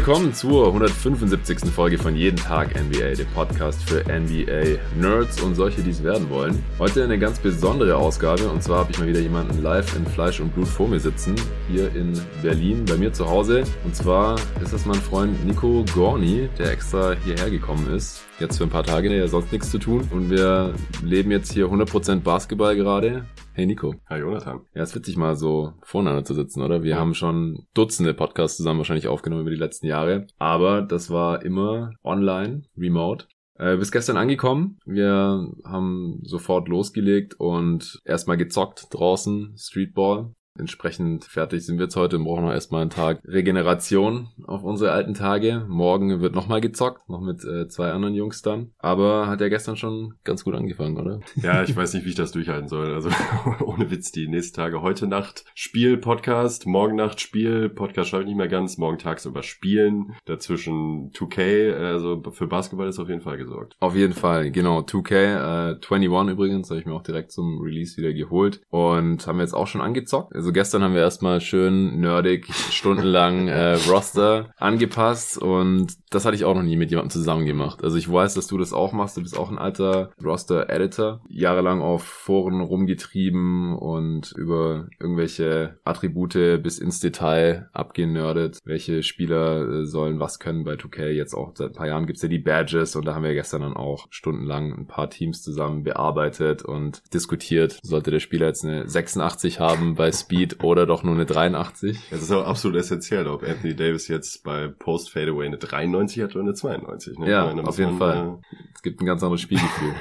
Willkommen zur 175. Folge von Jeden Tag NBA, dem Podcast für NBA Nerds und solche, die es werden wollen. Heute eine ganz besondere Ausgabe und zwar habe ich mal wieder jemanden live in Fleisch und Blut vor mir sitzen, hier in Berlin, bei mir zu Hause. Und zwar ist das mein Freund Nico Gorni, der extra hierher gekommen ist. Jetzt für ein paar Tage, der hat sonst nichts zu tun. Und wir leben jetzt hier 100% Basketball gerade. Hey Nico. Hi Jonathan. Ja, es ist witzig mal so voneinander zu sitzen, oder? Wir Ja. haben schon Dutzende Podcasts zusammen wahrscheinlich aufgenommen über die letzten Jahre. Aber das war immer online, remote. Äh, bis gestern angekommen. Wir haben sofort losgelegt und erstmal gezockt draußen, Streetball. Entsprechend fertig sind wir jetzt heute und brauchen noch erstmal einen Tag Regeneration auf unsere alten Tage. Morgen wird nochmal gezockt, noch mit äh, zwei anderen Jungs dann. Aber hat ja gestern schon ganz gut angefangen, oder? Ja, ich weiß nicht, wie ich das durchhalten soll. Also ohne Witz, die nächsten Tage. Heute Nacht Spiel, Podcast, morgen Nacht Spiel, Podcast schaffe ich nicht mehr ganz, morgen tagsüber Spielen, dazwischen 2K, also für Basketball ist auf jeden Fall gesorgt. Auf jeden Fall, genau. 2K, äh, 21 übrigens, habe ich mir auch direkt zum Release wieder geholt und haben wir jetzt auch schon angezockt. Also gestern haben wir erstmal schön nerdig stundenlang äh, Roster angepasst und das hatte ich auch noch nie mit jemandem zusammen gemacht. Also ich weiß, dass du das auch machst. Du bist auch ein alter Roster-Editor. Jahrelang auf Foren rumgetrieben und über irgendwelche Attribute bis ins Detail abgenördet. Welche Spieler äh, sollen was können bei 2K. Jetzt auch seit ein paar Jahren gibt's ja die Badges und da haben wir gestern dann auch stundenlang ein paar Teams zusammen bearbeitet und diskutiert. Sollte der Spieler jetzt eine 86 haben bei Speed oder doch nur eine 83? Es ist auch absolut essentiell, ob Anthony Davis jetzt bei Post Fadeaway eine 93 hat oder eine 92. Ne? Ja, meine, auf jeden man, Fall. Es gibt ein ganz anderes Spielgefühl.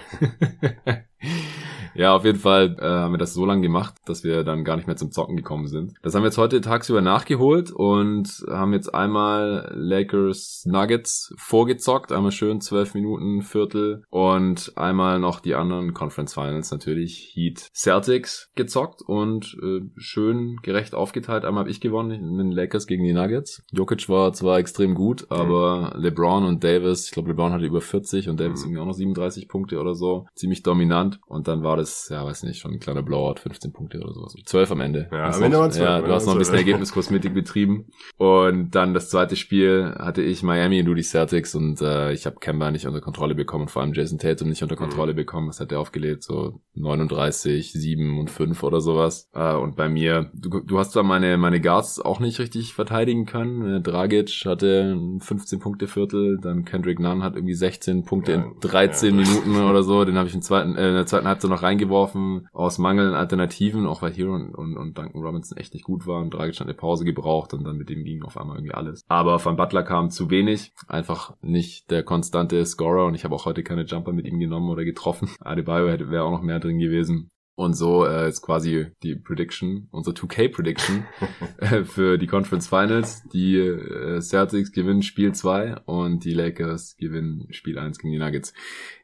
ja, auf jeden Fall äh, haben wir das so lange gemacht, dass wir dann gar nicht mehr zum Zocken gekommen sind. Das haben wir jetzt heute tagsüber nachgeholt und haben jetzt einmal Lakers Nuggets vorgezockt, einmal schön 12 Minuten, Viertel und einmal noch die anderen Conference Finals natürlich Heat Celtics gezockt und äh, schön gerecht aufgeteilt. Einmal habe ich gewonnen mit den Lakers gegen die Nuggets. Jokic war zwar extrem gut, aber LeBron und Davis, ich glaube LeBron hatte über 40 und Davis Mhm. irgendwie auch noch 37 Punkte oder so, ziemlich dominant und dann war das, ja weiß nicht, schon ein kleiner Blowout, 15 Punkte oder sowas. 12 am Ende. Ja, am Ende waren 12, Ja, du hast noch ein bisschen also- Ergebniskosmetik betrieben und dann das zweite Spiel hatte ich Miami und du die Celtics und äh, ich habe Kemba nicht unter Kontrolle bekommen und vor allem Jason Tatum nicht unter Mhm. Kontrolle bekommen. Was hat der aufgelegt? So 39, 7 und 5 oder sowas. Äh, und bei mir, du, du hast da meine, meine Guards auch nicht richtig verteidigen können. Äh, Dragic hatte ein 15 Punkte Viertel, dann Kendrick Nunn hat irgendwie 16 Punkte Ja, in 13 ja. Minuten oder so. Den habe ich im zweiten, äh, in der zweiten Halbzeit noch reingeworfen aus Mangel an Alternativen, auch weil Hero und, und, und Duncan Robinson echt nicht gut waren. Dragic hat eine Pause gebraucht und dann mit dem ging auf einmal irgendwie alles. Aber von Butler kam zu wenig, einfach nicht der konstante Scorer und ich habe auch heute keine Jumper mit ihm genommen oder getroffen. Adebayo hätte wäre auch noch mehr drin gewesen. Und so äh, ist quasi die Prediction, unsere 2K-Prediction äh, für die Conference Finals. Die äh, Celtics gewinnen Spiel 2 und die Lakers gewinnen Spiel 1 gegen die Nuggets.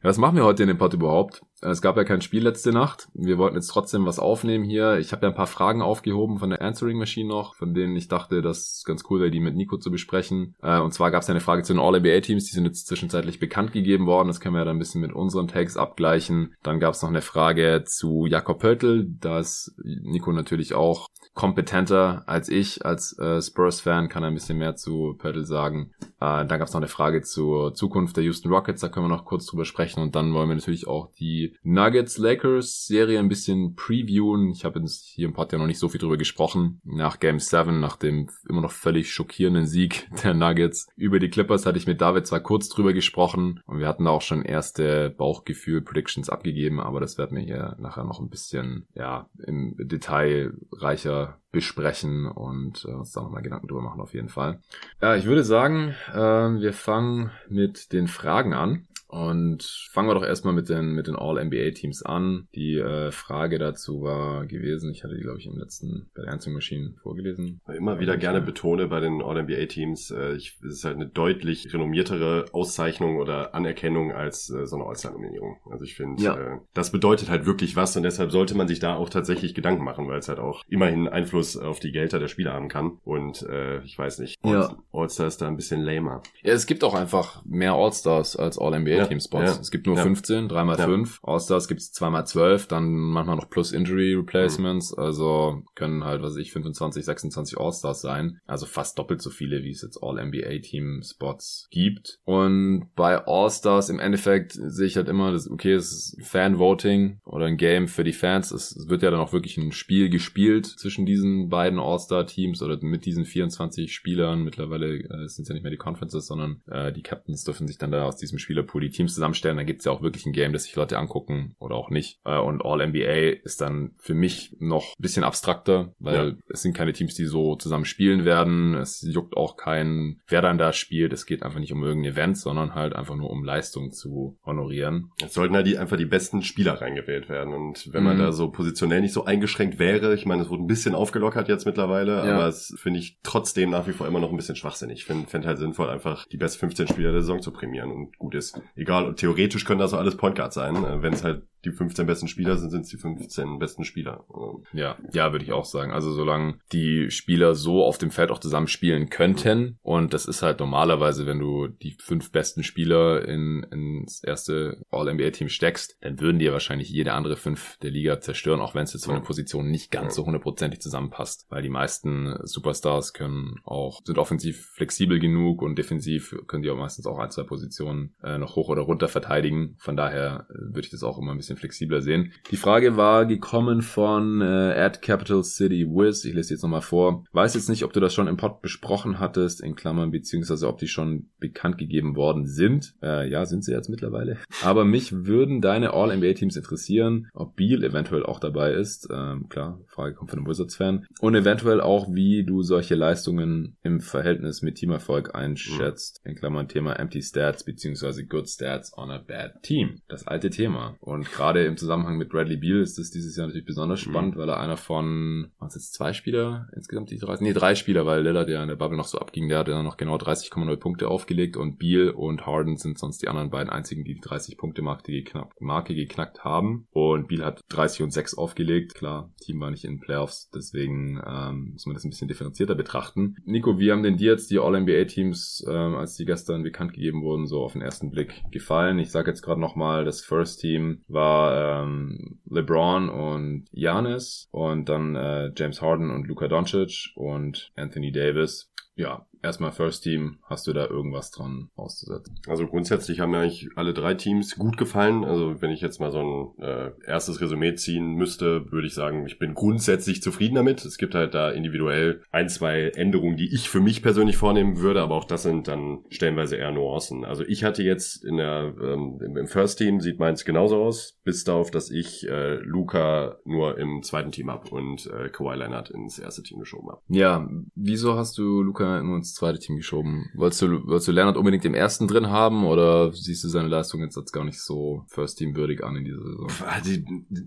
Ja, was machen wir heute in dem Pod überhaupt? Äh, Es gab ja kein Spiel letzte Nacht. Wir wollten jetzt trotzdem was aufnehmen hier. Ich habe ja ein paar Fragen aufgehoben von der Answering Machine noch, von denen ich dachte, das ganz cool wäre, die mit Nico zu besprechen. Äh, Und zwar gab es ja eine Frage zu den All-NBA-Teams, die sind jetzt zwischenzeitlich bekannt gegeben worden. Das können wir ja dann ein bisschen mit unseren Takes abgleichen. Dann gab es noch eine Frage zu Jakob Pöltl. Da ist Nico natürlich auch kompetenter als ich. Als äh, Spurs-Fan kann er ein bisschen mehr zu Pöltl sagen. Dann gab es noch eine Frage zur Zukunft der Houston Rockets. Da können wir noch kurz drüber sprechen. Und dann wollen wir natürlich auch die Nuggets-Lakers-Serie ein bisschen previewen. Ich habe jetzt hier im Pod ja noch nicht so viel drüber gesprochen. Nach Game 7, nach dem immer noch völlig schockierenden Sieg der Nuggets über die Clippers, hatte ich mit David zwar kurz drüber gesprochen und wir hatten da auch schon erste Bauchgefühl-Predictions abgegeben, aber das werden wir hier nachher noch ein bisschen ja im Detail reicher besprechen und äh, uns da nochmal Gedanken drüber machen auf jeden Fall. Ja, ich würde sagen, äh, wir fangen mit den Fragen an. Und fangen wir doch erstmal mit den, mit den All-NBA-Teams an. Die äh, Frage dazu war gewesen, ich hatte die, glaube ich, im letzten bei der Answering Machine vorgelesen. Immer wieder gerne betone bei den All-NBA-Teams, äh, ich, es ist halt eine deutlich renommiertere Auszeichnung oder Anerkennung als äh, so eine All-Star-Nominierung. Also ich finde, Ja. äh, das bedeutet halt wirklich was und deshalb sollte man sich da auch tatsächlich Gedanken machen, weil es halt auch immerhin Einfluss auf die Gelder der Spieler haben kann. Und äh, ich weiß nicht, Ja. All-Star ist da ein bisschen lamer. Ja, es gibt auch einfach mehr All-Stars als All-NBA-Team-Spots. Ja, ja. Es gibt nur Ja. 15, 3x5. All-Stars gibt es 2x12, dann manchmal noch plus Injury Replacements. Mhm. Also können halt, was weiß ich, 25, 26 All-Stars sein. Also fast doppelt so viele, wie es jetzt All-NBA-Team-Spots gibt. Und bei All-Stars im Endeffekt sehe ich halt immer, das, okay, es ist Fan-Voting oder ein Game für die Fans. Es es wird ja dann auch wirklich ein Spiel gespielt zwischen diesen beiden All-Star-Teams oder mit diesen 24 Spielern. Mittlerweile äh, sind es ja nicht mehr die Conferences, sondern äh, die Captains dürfen sich dann da aus diesem Spielerpool die Teams zusammenstellen. Da gibt es ja auch wirklich ein Game, das sich Leute angucken oder auch nicht. Äh, und All-NBA ist dann für mich noch ein bisschen abstrakter, weil Ja. es sind keine Teams, die so zusammen spielen werden. Es juckt auch keinen, wer dann da spielt. Es geht einfach nicht um irgendein Event, sondern halt einfach nur um Leistung zu honorieren. Es sollten halt die, einfach die besten Spieler reingewählt werden. Und wenn man Mhm. da so positionell nicht so eingeschränkt wäre, ich meine, es wurde ein bisschen aufgelockert jetzt mittlerweile, Ja. aber es finde ich trotzdem nach wie vor immer noch ein bisschen schwachsinnig. Ich finde find halt sinnvoll, einfach die besten 15 Spieler der Saison zu prämieren und gut ist. Egal, theoretisch können das so alles Point Guards sein. Äh, Wenn es halt die 15 besten Spieler sind, sind es die 15 besten Spieler. Ähm, Ja, ja, würde ich auch sagen. Also solange die Spieler so auf dem Feld auch zusammen spielen könnten und das ist halt normalerweise, wenn du die fünf besten Spieler in, ins erste All-NBA-Team steckst, dann würden die ja wahrscheinlich jede andere fünf der Liga zerstören, auch wenn es jetzt von Ja. den Positionen nicht ganz so hundertprozentig zusammenpasst, weil die meisten Superstars können auch, sind offensiv flexibel genug und defensiv können die auch meistens auch ein, zwei Positionen äh, noch hoch oder runter verteidigen. Von daher äh, würde ich das auch immer ein bisschen flexibler sehen. Die Frage war gekommen von äh, at Capital City Wiz. Ich lese jetzt nochmal vor. Weiß jetzt nicht, ob du das schon im Pod besprochen hattest, in Klammern, beziehungsweise ob die schon bekannt gegeben worden sind. Äh, ja, sind sie jetzt mittlerweile. Aber mich würden deine All-NBA-Teams interessieren, ob Beal eventuell auch dabei ist. Ähm, klar, Frage kommt von einem Wizards-Fan. Und eventuell auch, wie du solche Leistungen im Verhältnis mit Teamerfolg einschätzt. In Klammern Thema Empty Stats, beziehungsweise Good Stats on a Bad Team. Das alte Thema. Und gerade im Zusammenhang mit Bradley Beal ist das dieses Jahr natürlich besonders Mhm. spannend, weil er einer von, waren es jetzt zwei Spieler insgesamt, die drei, nee, drei Spieler, weil Lillard ja in der Bubble noch so abging, der hat ja noch genau 30,0 Punkte aufgelegt und Beal und Harden sind sonst die anderen beiden einzigen, die die 30 Punkte Marke geknackt, Marke geknackt haben. Und Beal hat 30 und 6 aufgelegt. Klar, Team war nicht in den Playoffs, deswegen ähm, muss man das ein bisschen differenzierter betrachten. Nico, wie haben denn dir jetzt die All-NBA-Teams, ähm, als die gestern bekannt gegeben wurden, so auf den ersten Blick gefallen? Ich sage jetzt gerade nochmal, das First Team war ähm, LeBron und Giannis und dann äh, James Harden und Luka Doncic und Anthony Davis. Ja, erstmal First Team, hast du da irgendwas dran auszusetzen? Also grundsätzlich haben mir eigentlich alle drei Teams gut gefallen. Also wenn ich jetzt mal so ein äh, erstes Resümee ziehen müsste, würde ich sagen, ich bin grundsätzlich zufrieden damit. Es gibt halt da individuell ein, zwei Änderungen, die ich für mich persönlich vornehmen würde, aber auch das sind dann stellenweise eher Nuancen. Also ich hatte jetzt in der ähm, im First Team sieht meins genauso aus, bis darauf, dass ich äh, Luca nur im zweiten Team hab und äh, Kawhi Leonard ins erste Team geschoben hab. Ja, wieso hast du Luca nur ins zweite Team geschoben? Wolltest du, wolltest du Leonard unbedingt im ersten drin haben oder siehst du seine Leistung jetzt als gar nicht so First Team würdig an in dieser Saison? Also,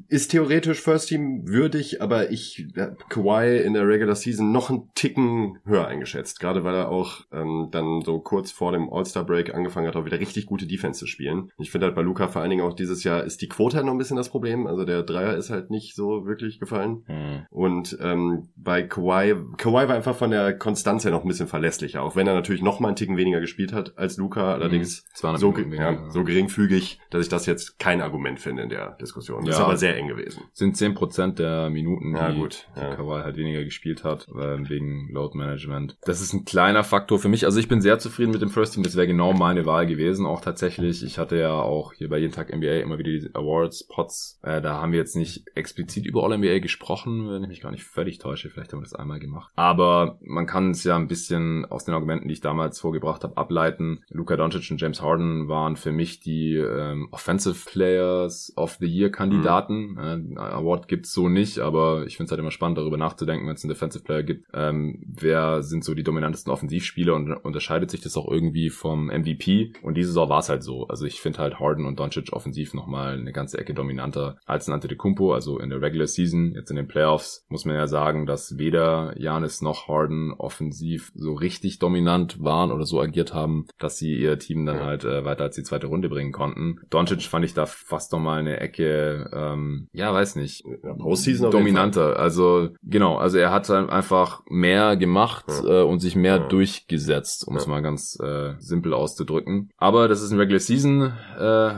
ist theoretisch First Team würdig, aber ich Kawhi in der Regular Season noch einen Ticken höher eingeschätzt. Gerade weil er auch ähm, dann so kurz vor dem All-Star Break angefangen hat, auch wieder richtig gute Defense zu spielen. Ich finde halt bei Luca vor allen Dingen auch dieses Jahr ist die Quote halt noch ein bisschen das Problem. Also der Dreier ist halt nicht so wirklich gefallen. Hm. Und ähm, bei Kawhi, Kawhi war einfach von der Konstanz her noch ein bisschen verlässlicher, auch wenn er natürlich noch mal einen Ticken weniger gespielt hat als Luca. Allerdings 200 so, ja, so geringfügig, dass ich das jetzt kein Argument finde in der Diskussion. Das Ja. ist aber sehr eng gewesen. Sind 10% der Minuten, Ja, die, gut, die ja. Kawhi halt weniger gespielt hat, äh, wegen Load Management. Das ist ein kleiner Faktor für mich. Also ich bin sehr zufrieden mit dem First Team. Das wäre genau meine Wahl gewesen. Auch tatsächlich, ich hatte ja auch hier bei jeden Tag NBA immer wieder diese Awards, Pots. Äh, da haben wir jetzt nicht explizit über All-NBA gesprochen, wenn ich mich gar nicht völlig täusche. Vielleicht haben wir das einmal gemacht. Aber man kann es ja ein bisschen aus den Argumenten, die ich damals vorgebracht habe, ableiten. Luka Doncic und James Harden waren für mich die ähm, Offensive Players of the Year Kandidaten. Mhm. Äh, Award gibt's so nicht, aber ich finde es halt immer spannend, darüber nachzudenken, wenn es einen Defensive Player gibt. Ähm, wer sind so die dominantesten Offensivspieler und unterscheidet sich das auch irgendwie vom MVP? Und diese Saison war es halt so. Also ich finde halt Harden und Doncic offensiv nochmal eine ganze Ecke dominanter als ein Antetokounmpo. Also in der Regular Season, jetzt in den Playoffs, muss man ja sagen, dass weder Janis noch Harden offensiv so richtig dominant waren oder so agiert haben, dass sie ihr Team dann halt äh, weiter als die zweite Runde bringen konnten. Doncic fand ich da fast noch mal eine Ecke, ähm, ja, weiß nicht, ja, Postseason dominanter. Also genau, also er hat einfach mehr gemacht ja. äh, und sich mehr ja. durchgesetzt, um es mal ganz äh, simpel auszudrücken. Aber das ist ein Regular Season äh,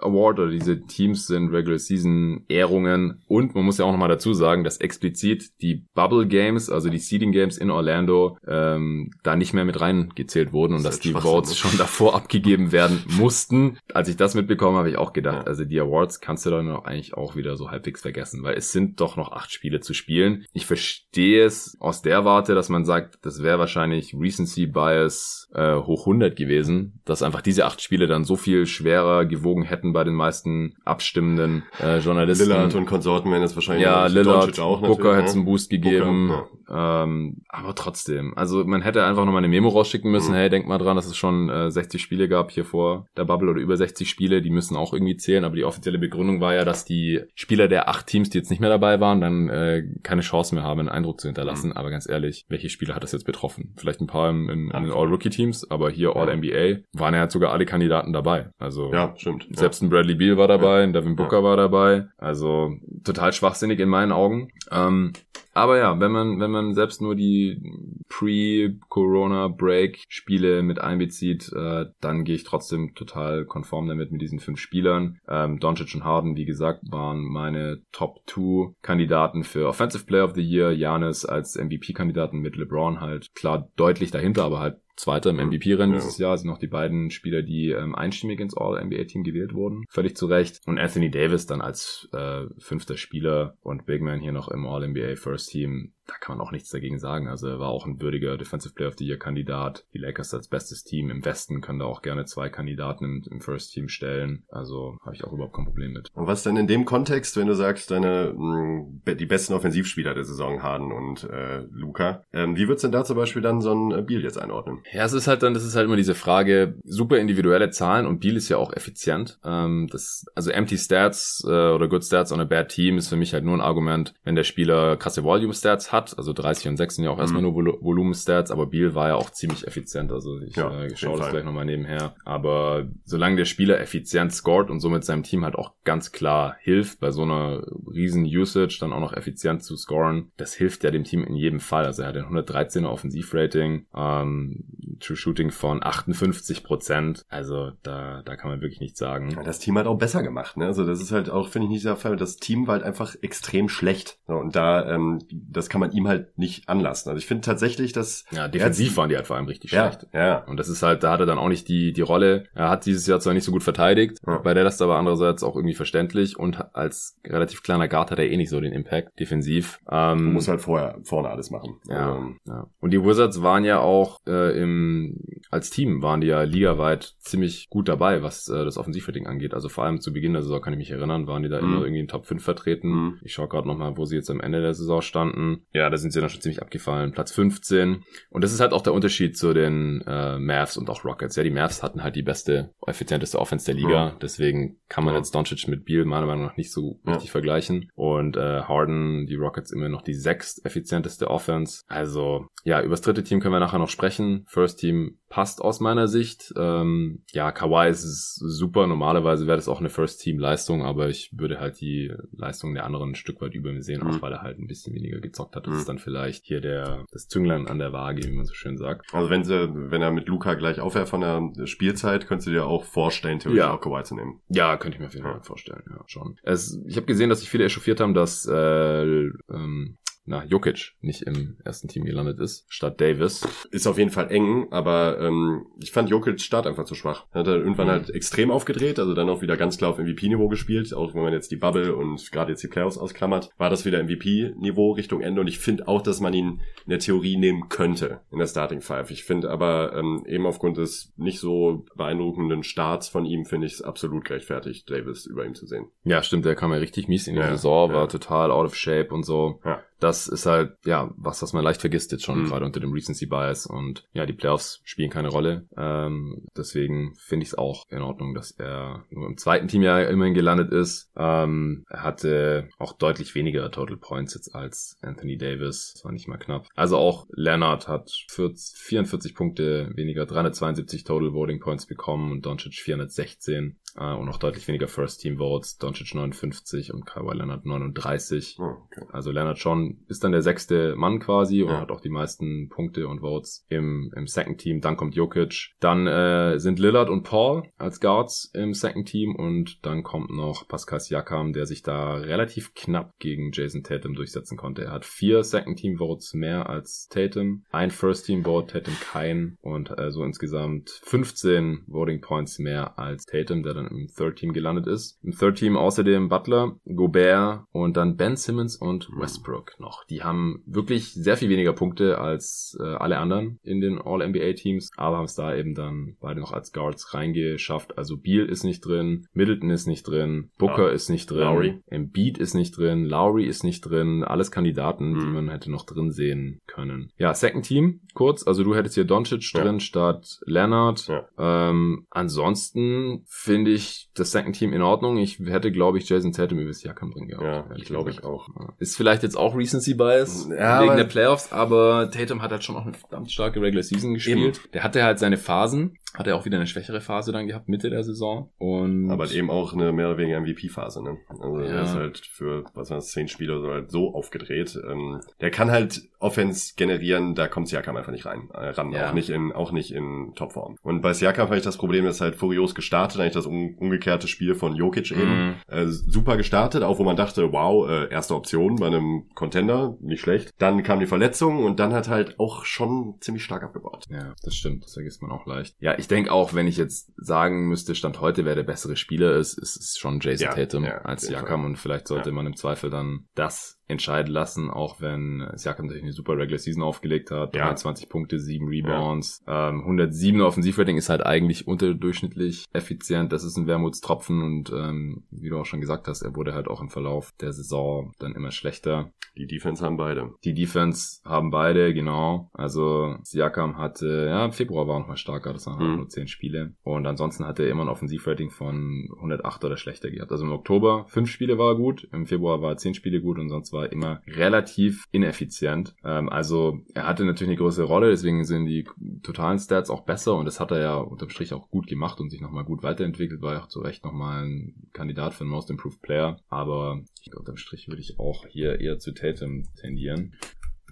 Award oder diese Teams sind Regular Season Ehrungen und man muss ja auch noch mal dazu sagen, dass explizit die Bubble Games, also die Seeding Games in Orlando, ähm, da nicht mehr mit reingezählt wurden und das dass die Votes ne? schon davor abgegeben werden mussten. Als ich das mitbekommen habe, ich auch gedacht, ja. also die Awards kannst du dann auch eigentlich auch wieder so halbwegs vergessen, weil es sind doch noch acht Spiele zu spielen. Ich verstehe es aus der Warte, dass man sagt, das wäre wahrscheinlich Recency Bias äh, hoch 100 gewesen, dass einfach diese acht Spiele dann so viel schwerer gewogen hätten bei den meisten abstimmenden äh, Journalisten. Lillard und Konsorten wären es wahrscheinlich ja, Lillard, auch Booker hätte es einen Boost gegeben. Booker, ja. ähm, aber trotzdem, also man hätte einfach nochmal eine Memo rausschicken müssen, mhm. hey, denk mal dran, dass es schon äh, 60 Spiele gab hier vor der Bubble oder über 60 Spiele, die müssen auch irgendwie zählen, aber die offizielle Begründung war ja, dass die Spieler der acht Teams, die jetzt nicht mehr dabei waren, dann äh, keine Chance mehr haben, einen Eindruck zu hinterlassen. Mhm. Aber ganz ehrlich, welche Spieler hat das jetzt betroffen? Vielleicht ein paar in, in, in den All-Rookie-Teams, aber hier All-NBA waren ja sogar alle Kandidaten dabei. Also ja, stimmt. Selbst ein Bradley Beal war dabei, ein Devin Booker war dabei. Also total schwachsinnig in meinen Augen. Ähm, aber ja, wenn man, wenn man selbst nur die Pre-Corona-Break-Spiele mit einbezieht, äh, dann gehe ich trotzdem total konform damit mit diesen fünf Spielern. Ähm, Doncic und Harden, wie gesagt, waren meine Top-2-Kandidaten für Offensive Player of the Year. Janis als MVP-Kandidaten mit LeBron halt klar deutlich dahinter, aber halt Zweiter im MVP-Rennen ja. dieses Jahr sind noch die beiden Spieler, die ähm, einstimmig ins All-NBA-Team gewählt wurden. Völlig zu Recht. Und Anthony Davis dann als äh, fünfter Spieler und Big Man hier noch im All-NBA First Team da kann man auch nichts dagegen sagen. Also er war auch ein würdiger Defensive Player of the Year Kandidat. Die Lakers als bestes Team im Westen können da auch gerne zwei Kandidaten im, im First Team stellen. Also habe ich auch überhaupt kein Problem mit. Und was denn in dem Kontext, wenn du sagst, deine mh, die besten Offensivspieler der Saison Harden und äh, Luca, ähm, wie wird's denn da zum Beispiel dann so ein äh, Beal jetzt einordnen? Ja, es ist halt dann, das ist halt immer diese Frage, super individuelle Zahlen und Beal ist ja auch effizient. Ähm, das, also empty Stats äh, oder good Stats on a bad Team ist für mich halt nur ein Argument, wenn der Spieler krasse Volume Stats hat hat. Also 30 und 6 sind ja auch erstmal mhm. nur Vol Volumenstats, aber Beal war ja auch ziemlich effizient. Also ich ja, äh, schaue das gleich nochmal nebenher. Aber solange der Spieler effizient scored und somit seinem Team halt auch ganz klar hilft, bei so einer riesen Usage dann auch noch effizient zu scoren, das hilft ja dem Team in jedem Fall. Also er hat ein 113er Offensivrating, ähm, True Shooting von 58 Prozent. Also da, da kann man wirklich nichts sagen. Ja, das Team hat auch besser gemacht. Ne? Also das ist halt auch, finde ich nicht sehr Fall. Das Team war halt einfach extrem schlecht. Und da, ähm, das kann man ihm halt nicht anlassen. Also ich finde tatsächlich, dass... Ja, defensiv waren die halt vor allem richtig ja, schlecht. Ja. Und das ist halt, da hat er dann auch nicht die, die Rolle. Er hat dieses Jahr zwar nicht so gut verteidigt, ja. bei der das aber andererseits auch irgendwie verständlich und als relativ kleiner Guard hat er eh nicht so den Impact defensiv. Ähm, muss halt vorher vorne alles machen. Ja, ähm, ja. Und die Wizards waren ja auch äh, im als Team waren die ja ligaweit ziemlich gut dabei, was äh, das Offensivrating angeht. Also vor allem zu Beginn der Saison kann ich mich erinnern, waren die da mhm. immer irgendwie in Top 5 vertreten. Mhm. Ich schaue gerade nochmal, wo sie jetzt am Ende der Saison standen. Ja, da sind sie dann schon ziemlich abgefallen. Platz 15. Und das ist halt auch der Unterschied zu den äh, Mavs und auch Rockets. Ja, die Mavs hatten halt die beste, effizienteste Offense der Liga. Mhm. Deswegen kann man jetzt Doncic mit Beal meiner Meinung nach nicht so richtig vergleichen. Und äh, Harden, die Rockets immer noch die sechst effizienteste Offense. Also ja, übers dritte Team können wir nachher noch sprechen. First Team passt aus meiner Sicht. Ähm, ja, Kawhi ist super. Normalerweise wäre das auch eine First-Team-Leistung, aber ich würde halt die Leistung der anderen ein Stück weit über mir sehen, mhm. auch weil er halt ein bisschen weniger gezockt hat. Das mhm. ist dann vielleicht hier der das Zünglein an der Waage, wie man so schön sagt. Also wenn sie, wenn er mit Luca gleich aufhört von der Spielzeit, könntest du dir auch vorstellen, theoretisch ja. auch Kawhi zu nehmen. Ja, könnte ich mir auf jeden Fall ja. vorstellen, ja, schon. Es, ich habe gesehen, dass sich viele echauffiert haben, dass äh, ähm, na, Jokic nicht im ersten Team gelandet ist, statt Davis. Ist auf jeden Fall eng, aber ähm, ich fand Jokic Start einfach zu schwach. Er hat er irgendwann Mhm. halt extrem aufgedreht, also dann auch wieder ganz klar auf MVP-Niveau gespielt, auch wenn man jetzt die Bubble und gerade jetzt die Playoffs ausklammert, war das wieder MVP-Niveau Richtung Ende und ich finde auch, dass man ihn in der Theorie nehmen könnte in der Starting Five. Ich finde aber ähm, eben aufgrund des nicht so beeindruckenden Starts von ihm finde ich es absolut gerechtfertigt, Davis über ihm zu sehen. Ja, stimmt, der kam ja richtig mies in die Ja, Saison, war ja. total out of shape und so. Ja. Das ist halt, ja, was, was man leicht vergisst jetzt schon, Mhm. gerade unter dem Recency Bias. Und ja, die Playoffs spielen keine Rolle. Ähm, deswegen finde ich es auch in Ordnung, dass er nur im zweiten Team ja immerhin gelandet ist. Ähm, er hatte auch deutlich weniger Total Points jetzt als Anthony Davis. Das war nicht mal knapp. Also auch Leonard hat 40, 44 Punkte weniger, 372 Total Voting Points bekommen und Doncic 416 äh, und auch deutlich weniger First Team Votes. Doncic 59 und Kawhi Leonard 39. Oh, okay. Also Leonard schon ist dann der sechste Mann quasi und Ja. hat auch die meisten Punkte und Votes im, im Second Team. Dann kommt Jokic. Dann äh, sind Lillard und Paul als Guards im Second Team und dann kommt noch Pascal Siakam, der sich da relativ knapp gegen Jason Tatum durchsetzen konnte. Er hat vier Second Team Votes mehr als Tatum, ein First Team Vote, Tatum kein und äh, so insgesamt 15 Voting Points mehr als Tatum, der dann im Third Team gelandet ist. Im Third Team außerdem Butler, Gobert und dann Ben Simmons und Westbrook noch. Die haben wirklich sehr viel weniger Punkte als äh, alle anderen in den All-NBA-Teams, aber haben es da eben dann beide noch als Guards reingeschafft. Also Beal ist nicht drin, Middleton ist nicht drin, Booker Ja. ist nicht drin, Lowry. Embiid ist nicht drin, Lowry ist nicht drin, alles Kandidaten, die Mhm. man hätte noch drin sehen können. Ja, Second Team, kurz, also du hättest hier Doncic Ja. drin statt Leonard. Ja. Ähm, ansonsten finde ich das Second Team in Ordnung. Ich hätte, glaube ich, Jason Tatum über Siakam drin gehabt. Ja, ehrlich glaube ich auch. Ist vielleicht jetzt auch Recency Bias Ja, wegen der Playoffs, aber Tatum hat halt schon auch eine verdammt starke Regular Season gespielt. Der hatte halt seine Phasen, hat er auch wieder eine schwächere Phase dann gehabt, Mitte der Saison. Und Aber halt eben auch eine mehr oder weniger MVP-Phase, ne? Also Ja. er ist halt für, was waren zehn Spiele so halt so aufgedreht. Ähm, der kann halt Offense generieren, da kommt Siakam einfach nicht rein, äh, ran. Ja. Auch nicht in, auch nicht in Topform. Und bei Siakam fand ich das Problem, er ist halt furios gestartet, eigentlich das um, umgekehrte Spiel von Jokic eben. Mhm. Äh, super gestartet, auch wo man dachte, wow, äh, erste Option bei einem Contender, nicht schlecht. Dann kam die Verletzung und dann hat halt auch schon ziemlich stark abgebaut. Ja, das stimmt. Das vergisst man auch leicht. Ja, ich denke auch, wenn ich jetzt sagen müsste, Stand heute, wer der bessere Spieler ist, ist es schon Jason Ja, Tatum ja, als Siakam Fall. und vielleicht sollte man im Zweifel dann das entscheiden lassen, auch wenn Siakam natürlich eine super Regular Season aufgelegt hat. Ja. 23 Punkte, 7 Rebounds. Ähm, 107 Offensivrating ist halt eigentlich unterdurchschnittlich effizient. Das ist ein Wermutstropfen und ähm, wie du auch schon gesagt hast, er wurde halt auch im Verlauf der Saison dann immer schlechter. Die Defense haben beide. Die Defense haben beide, genau. Also Siakam hatte, ja, im Februar war er noch mal starker, das waren Mhm. nur 10 Spiele. Und ansonsten hatte er immer ein Offensivrating von 108 oder schlechter gehabt. Also im Oktober 5 Spiele war er gut, im Februar war er 10 Spiele gut und sonst war er immer relativ ineffizient. Ähm, also er hatte natürlich eine größere Rolle, deswegen sind die totalen Stats auch besser und das hat er ja unterm Strich auch gut gemacht und sich nochmal gut weiterentwickelt, war ja auch zu Recht nochmal ein Kandidat für den Most Improved Player. Aber unterm Strich würde ich auch hier eher zu Tatum tendieren.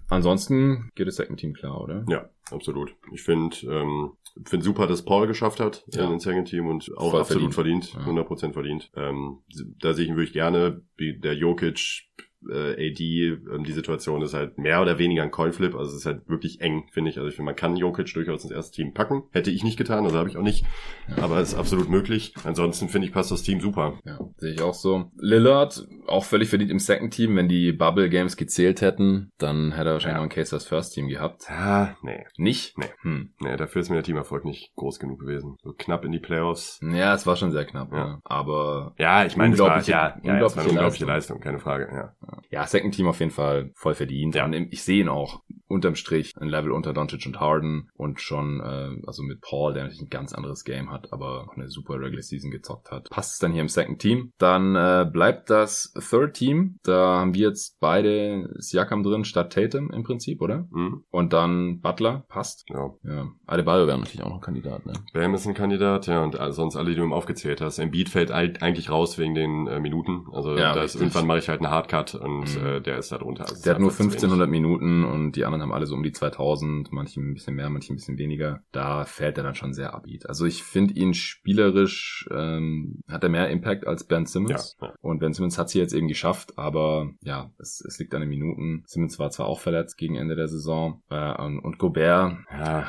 Ansonsten geht das Second Team klar, oder? Ja, absolut. Ich finde ähm, find super, dass Paul geschafft hat Ja. in den Second Team und auch Voll absolut verdient, Ja. 100% verdient. Ähm, da sehe ich ihn wirklich gerne, wie der Jokic äh, AD, ähm, die Situation ist halt mehr oder weniger ein Coinflip, also es ist halt wirklich eng, finde ich. Also ich finde, man kann Jokic durchaus ins erste Team packen. Hätte ich nicht getan, also habe ich auch nicht, aber es ist absolut möglich. Ansonsten finde ich, passt das Team super. Ja, sehe ich auch so. Lillard, auch völlig verdient im Second Team. Wenn die Bubble Games gezählt hätten, dann hätte er wahrscheinlich Ja. noch einen Case als First Team gehabt. Ah, nee. Nicht? Nee. Hm. Nee, dafür ist mir der Teamerfolg nicht groß genug gewesen. So knapp in die Playoffs. Ja, es war schon sehr knapp, Ja. ja. Aber Ja, ich meine, es war, Unglaubliche- ja, ja, unglaubliche unglaubliche Leistung. Leistung, keine Frage, ja. Ja, Second Team auf jeden Fall voll verdient. Ja. Und ich sehe ihn auch unterm Strich ein Level unter Doncic und Harden und schon, äh, also mit Paul, der natürlich ein ganz anderes Game hat, aber auch eine super Regular Season gezockt hat. Passt es dann hier im Second Team. Dann äh, bleibt das Third Team. Da haben wir jetzt beide Siakam drin statt Tatum im Prinzip, oder? Mhm. Und dann Butler, passt. Ja. Ja, Adebayo wäre natürlich auch noch Kandidat, ne? Bam ist ein Kandidat, ja, und all- sonst alle, die du ihm aufgezählt hast. Embiid fällt eig- eigentlich raus wegen den äh, Minuten. Also Ja, da ist irgendwann mache ich halt einen Hardcut und Mhm. äh, der ist da drunter. Also Der hat nur einfach zu wenig. 1500 Minuten und die anderen haben alle so um die 2000, manche ein bisschen mehr, manche ein bisschen weniger. Da fällt er dann schon sehr abbiet. Also ich finde ihn spielerisch, ähm, hat er mehr Impact als Ben Simmons. Ja. Und Ben Simmons hat sie jetzt eben geschafft, aber ja, es, es liegt an den Minuten. Simmons war zwar auch verletzt gegen Ende der Saison äh, und, und Gobert, ja,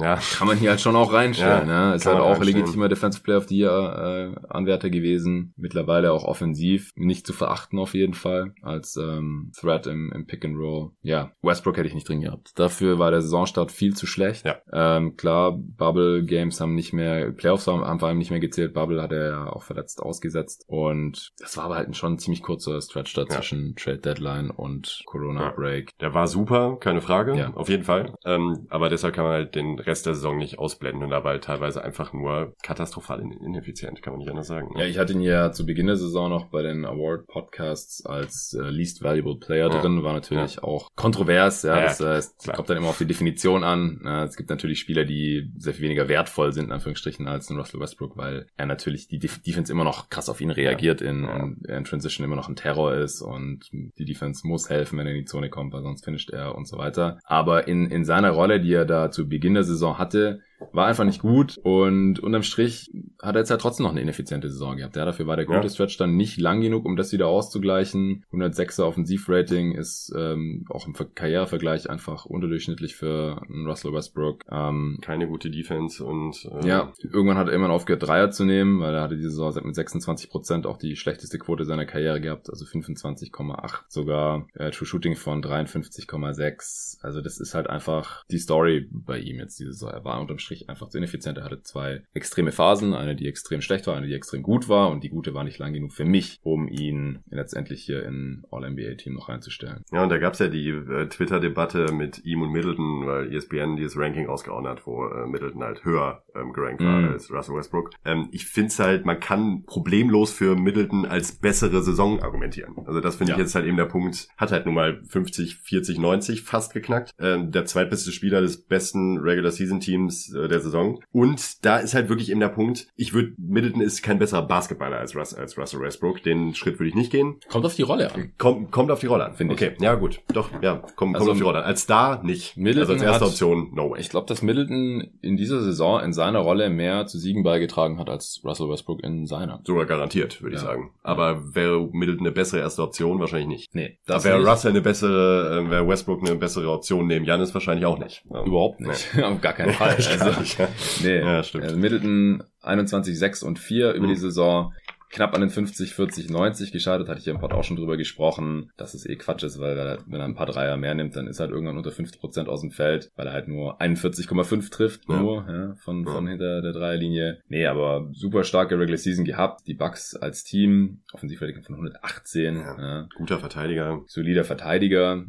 ja, kann man hier halt schon auch reinstellen. Ja, ne? Ist halt auch legitimer Defensive Player of the Year äh, Anwärter gewesen. Mittlerweile auch offensiv nicht zu verachten auf jeden Fall als ähm, Threat im, im Pick and Roll. Ja, Westbrook hätte ich nicht drin gehabt. Dafür war der Saisonstart viel zu schlecht. Ja. Ähm, klar, Bubble Games haben nicht mehr, Playoffs haben, haben vor allem nicht mehr gezählt. Bubble hat er ja auch verletzt ausgesetzt. Und das war aber halt schon ein ziemlich kurzer Stretch da zwischen Trade Deadline und Corona ja. Break. Der war super, keine Frage. Ja. Auf jeden Fall. Ähm, aber deshalb kann man halt den Rest der Saison nicht ausblenden und da war halt teilweise einfach nur katastrophal ineffizient, kann man nicht anders sagen. Ne? Ja, ich hatte ihn ja zu Beginn der Saison noch bei den Award Podcasts als äh, Least Valuable Player ja. drin, war natürlich ja. auch kontrovers, ja, das heißt, kommt dann immer auf die Definition an. Ja, es gibt natürlich Spieler, die sehr viel weniger wertvoll sind, in Anführungsstrichen, als ein Russell Westbrook, weil er natürlich die Def Defense immer noch krass auf ihn reagiert in, und er in Transition immer noch ein Terror ist und die Defense muss helfen, wenn er in die Zone kommt, weil sonst finisht er und so weiter. Aber in, in seiner Rolle, die er da zu Beginn der Saison hatte, war einfach nicht gut und unterm Strich hat er jetzt halt trotzdem noch eine ineffiziente Saison gehabt. Ja, dafür war der gute ja. Stretch dann nicht lang genug, um das wieder auszugleichen. 106er Offensivrating ist ähm, auch im Karrierevergleich einfach unterdurchschnittlich für einen Russell Westbrook. Ähm, Keine gute Defense und äh, ja, irgendwann hat er immer aufgehört Dreier zu nehmen, weil er hatte diese Saison mit 26 Prozent auch die schlechteste Quote seiner Karriere gehabt, also 25,8 sogar äh, True Shooting von 53,6. Also das ist halt einfach die Story bei ihm jetzt diese Saison. Er war unterm Strich einfach zu ineffizient. Er hatte zwei extreme Phasen, eine, die extrem schlecht war, eine, die extrem gut war und die gute war nicht lang genug für mich, um ihn letztendlich hier in All-NBA-Team noch reinzustellen. Ja, und da gab's ja die äh, Twitter-Debatte mit ihm und Middleton, weil ESPN dieses Ranking rausgehauen hat, wo äh, Middleton halt höher ähm, gerankt war mm. als Russell Westbrook. Ähm, ich find's halt, man kann problemlos für Middleton als bessere Saison argumentieren. Also das finde ja. ich jetzt halt eben der Punkt, hat halt nun mal 50, 40, 90 fast geknackt. Ähm, der zweitbeste Spieler des besten Regular Season Teams äh, der Saison. Und da ist halt wirklich eben der Punkt, ich würde, Middleton ist kein besserer Basketballer als, Russ, als Russell Westbrook. Den Schritt würde ich nicht gehen. Kommt auf die Rolle an. Kommt, kommt auf die Rolle an, finde okay. ich. Okay, ja gut. Doch, ja, kommt, also, kommt auf die Rolle an. Als Star nicht. Middleton also als erste hat, Option, no way. Ich glaube, dass Middleton in dieser Saison in seiner Rolle mehr zu Siegen beigetragen hat als Russell Westbrook in seiner. Sogar garantiert, würde ja. ich sagen. Aber wäre Middleton eine bessere erste Option? Wahrscheinlich nicht. Nee. Das wäre Russell eine bessere, äh, wäre Westbrook eine bessere Option neben Janis wahrscheinlich auch nicht. Überhaupt nicht. Nee. auf gar keinen Fall. also, nicht, ja. Nee, ja, stimmt. Also Middleton 21, 6 und 4 über mhm. die Saison knapp an den 50, 40, 90 gescheitert, hatte ich ja im Pod auch schon drüber gesprochen, dass es eh Quatsch ist, weil er, wenn er ein paar Dreier mehr nimmt, dann ist er halt irgendwann unter 50 Prozent aus dem Feld, weil er halt nur 41,5 trifft, ja. nur ja, von, ja. von hinter der Dreierlinie. Nee, aber super starke Regular Season gehabt, die Bucks als Team, Offensivrating von 118. Ja. Guter Verteidiger. Solider Verteidiger.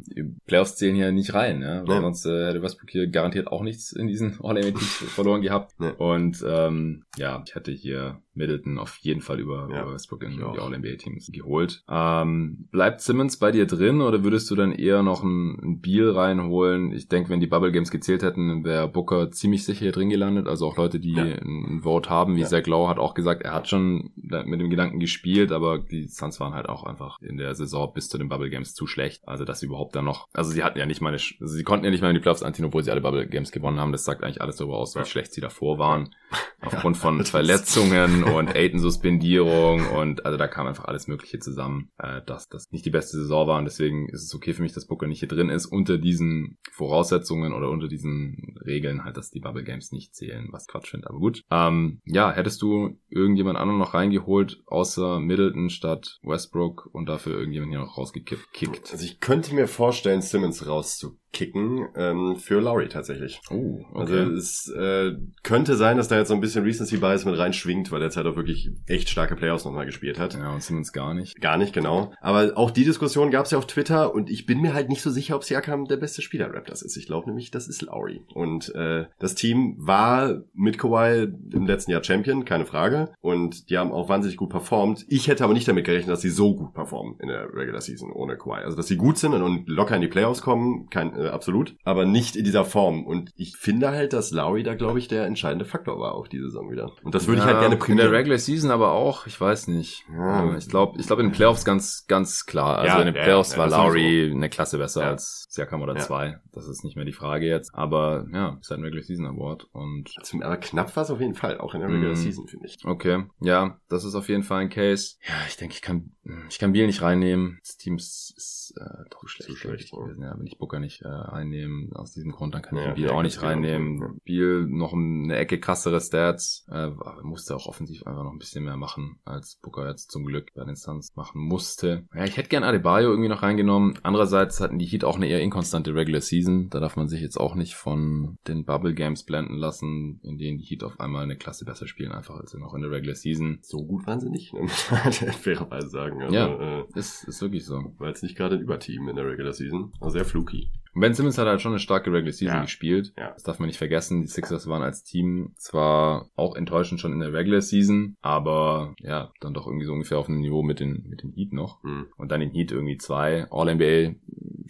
Playoffs zählen hier nicht rein, ja, weil sonst äh, hätte Westbrook hier garantiert auch nichts in diesen All-NBA-Teams verloren gehabt. Und ähm, ja, ich hatte hier Middleton auf jeden Fall über, ja, über Westbrook in die All-NBA-Teams geholt. Ähm, bleibt Simmons bei dir drin oder würdest du dann eher noch einen, einen Beal reinholen? Ich denke, wenn die Bubble Games gezählt hätten, wäre Booker ziemlich sicher hier drin gelandet. Also auch Leute, die ja. ein Vote haben, wie ja. Zach Lowe hat auch gesagt, er hat schon mit dem Gedanken gespielt, aber die Suns waren halt auch einfach in der Saison bis zu den Bubble Games zu schlecht. Also dass sie überhaupt dann noch, also sie hatten ja nicht mal eine, also sie konnten ja nicht mal in die Playoffs anziehen, obwohl sie alle Bubble Games gewonnen haben. Das sagt eigentlich alles darüber aus, wie schlecht sie davor waren. Aufgrund von Verletzungen und Aiden-Suspendierung und also da kam einfach alles Mögliche zusammen, äh, dass das nicht die beste Saison war und deswegen ist es okay für mich, dass Booker nicht hier drin ist, unter diesen Voraussetzungen oder unter diesen Regeln halt, dass die Bubble Games nicht zählen, was Quatsch finde, aber gut. Ähm, ja, hättest du irgendjemand anderen noch reingeholt, außer Middleton statt Westbrook und dafür irgendjemand hier noch rausgekickt? Also ich könnte mir vorstellen, Simmons rauszukicken kicken ähm, für Lowry tatsächlich. Oh, okay. Also es äh, könnte sein, dass da jetzt so ein bisschen Recency Bias mit reinschwingt, weil er jetzt halt auch wirklich echt starke Playoffs nochmal gespielt hat. Ja, und Simmons gar nicht. Gar nicht, genau. Aber auch die Diskussion gab es ja auf Twitter und ich bin mir halt nicht so sicher, ob Siakam der beste Spieler Raptors ist. Ich glaube nämlich, das ist Lowry. Und äh, das Team war mit Kawhi im letzten Jahr Champion, keine Frage. Und die haben auch wahnsinnig gut performt. Ich hätte aber nicht damit gerechnet, dass sie so gut performen in der Regular Season ohne Kawhi. Also, dass sie gut sind und locker in die Playoffs kommen, kein, äh, absolut, aber nicht in dieser Form. Und ich finde halt, dass Lowry da, glaube ich, der entscheidende Faktor war auch diese Saison wieder. Und das würde ja, ich halt gerne prämieren. In der Regular Season aber auch, ich weiß nicht. Ja. Ich glaube, ich glaube in den Playoffs ganz, ganz klar. Also ja, in den Playoffs war Lowry eine Klasse besser als Siakam oder zwei. Das ist nicht mehr die Frage jetzt. Aber ja, ist halt ein Regular Season Award und. Aber knapp war es auf jeden Fall, auch in der Regular mm, Season, finde ich. Okay. Ja, das ist auf jeden Fall ein Case. Ja, ich denke, ich kann, ich kann Biel nicht reinnehmen. Das Team ist, ist äh, doch schlecht. Zu schlecht gewesen. Ja, wenn ich Booker nicht äh, einnehmen, aus diesem Grund, dann kann ich ja, Biel auch nicht reinnehmen. Genau. Biel noch eine Ecke krassere Stats, äh, musste auch offensiv einfach noch ein bisschen mehr machen, als Booker jetzt zum Glück bei den Suns machen musste. Ja, ich hätte gern Adebayo irgendwie noch reingenommen. Andererseits hatten die Heat auch eine eher inkonstante Regular Season. Da darf man sich jetzt auch nicht von den Bubble Games blenden lassen, in denen die Heat auf einmal eine Klasse besser spielen, einfach als noch in der Regular Season. So gut waren sie nicht, ne? man fairerweise sagen. Also, ja, äh, ist, ist wirklich so. War jetzt nicht gerade ein Überteam in der Regular Season. War sehr fluky. Ben Simmons hat halt schon eine starke Regular Season ja. gespielt. Ja. Das darf man nicht vergessen. Die Sixers waren als Team zwar auch enttäuschend schon in der Regular Season, aber ja, dann doch irgendwie so ungefähr auf einem Niveau mit den, mit den Heat noch. Mhm. Und dann den Heat irgendwie zwei All-NBA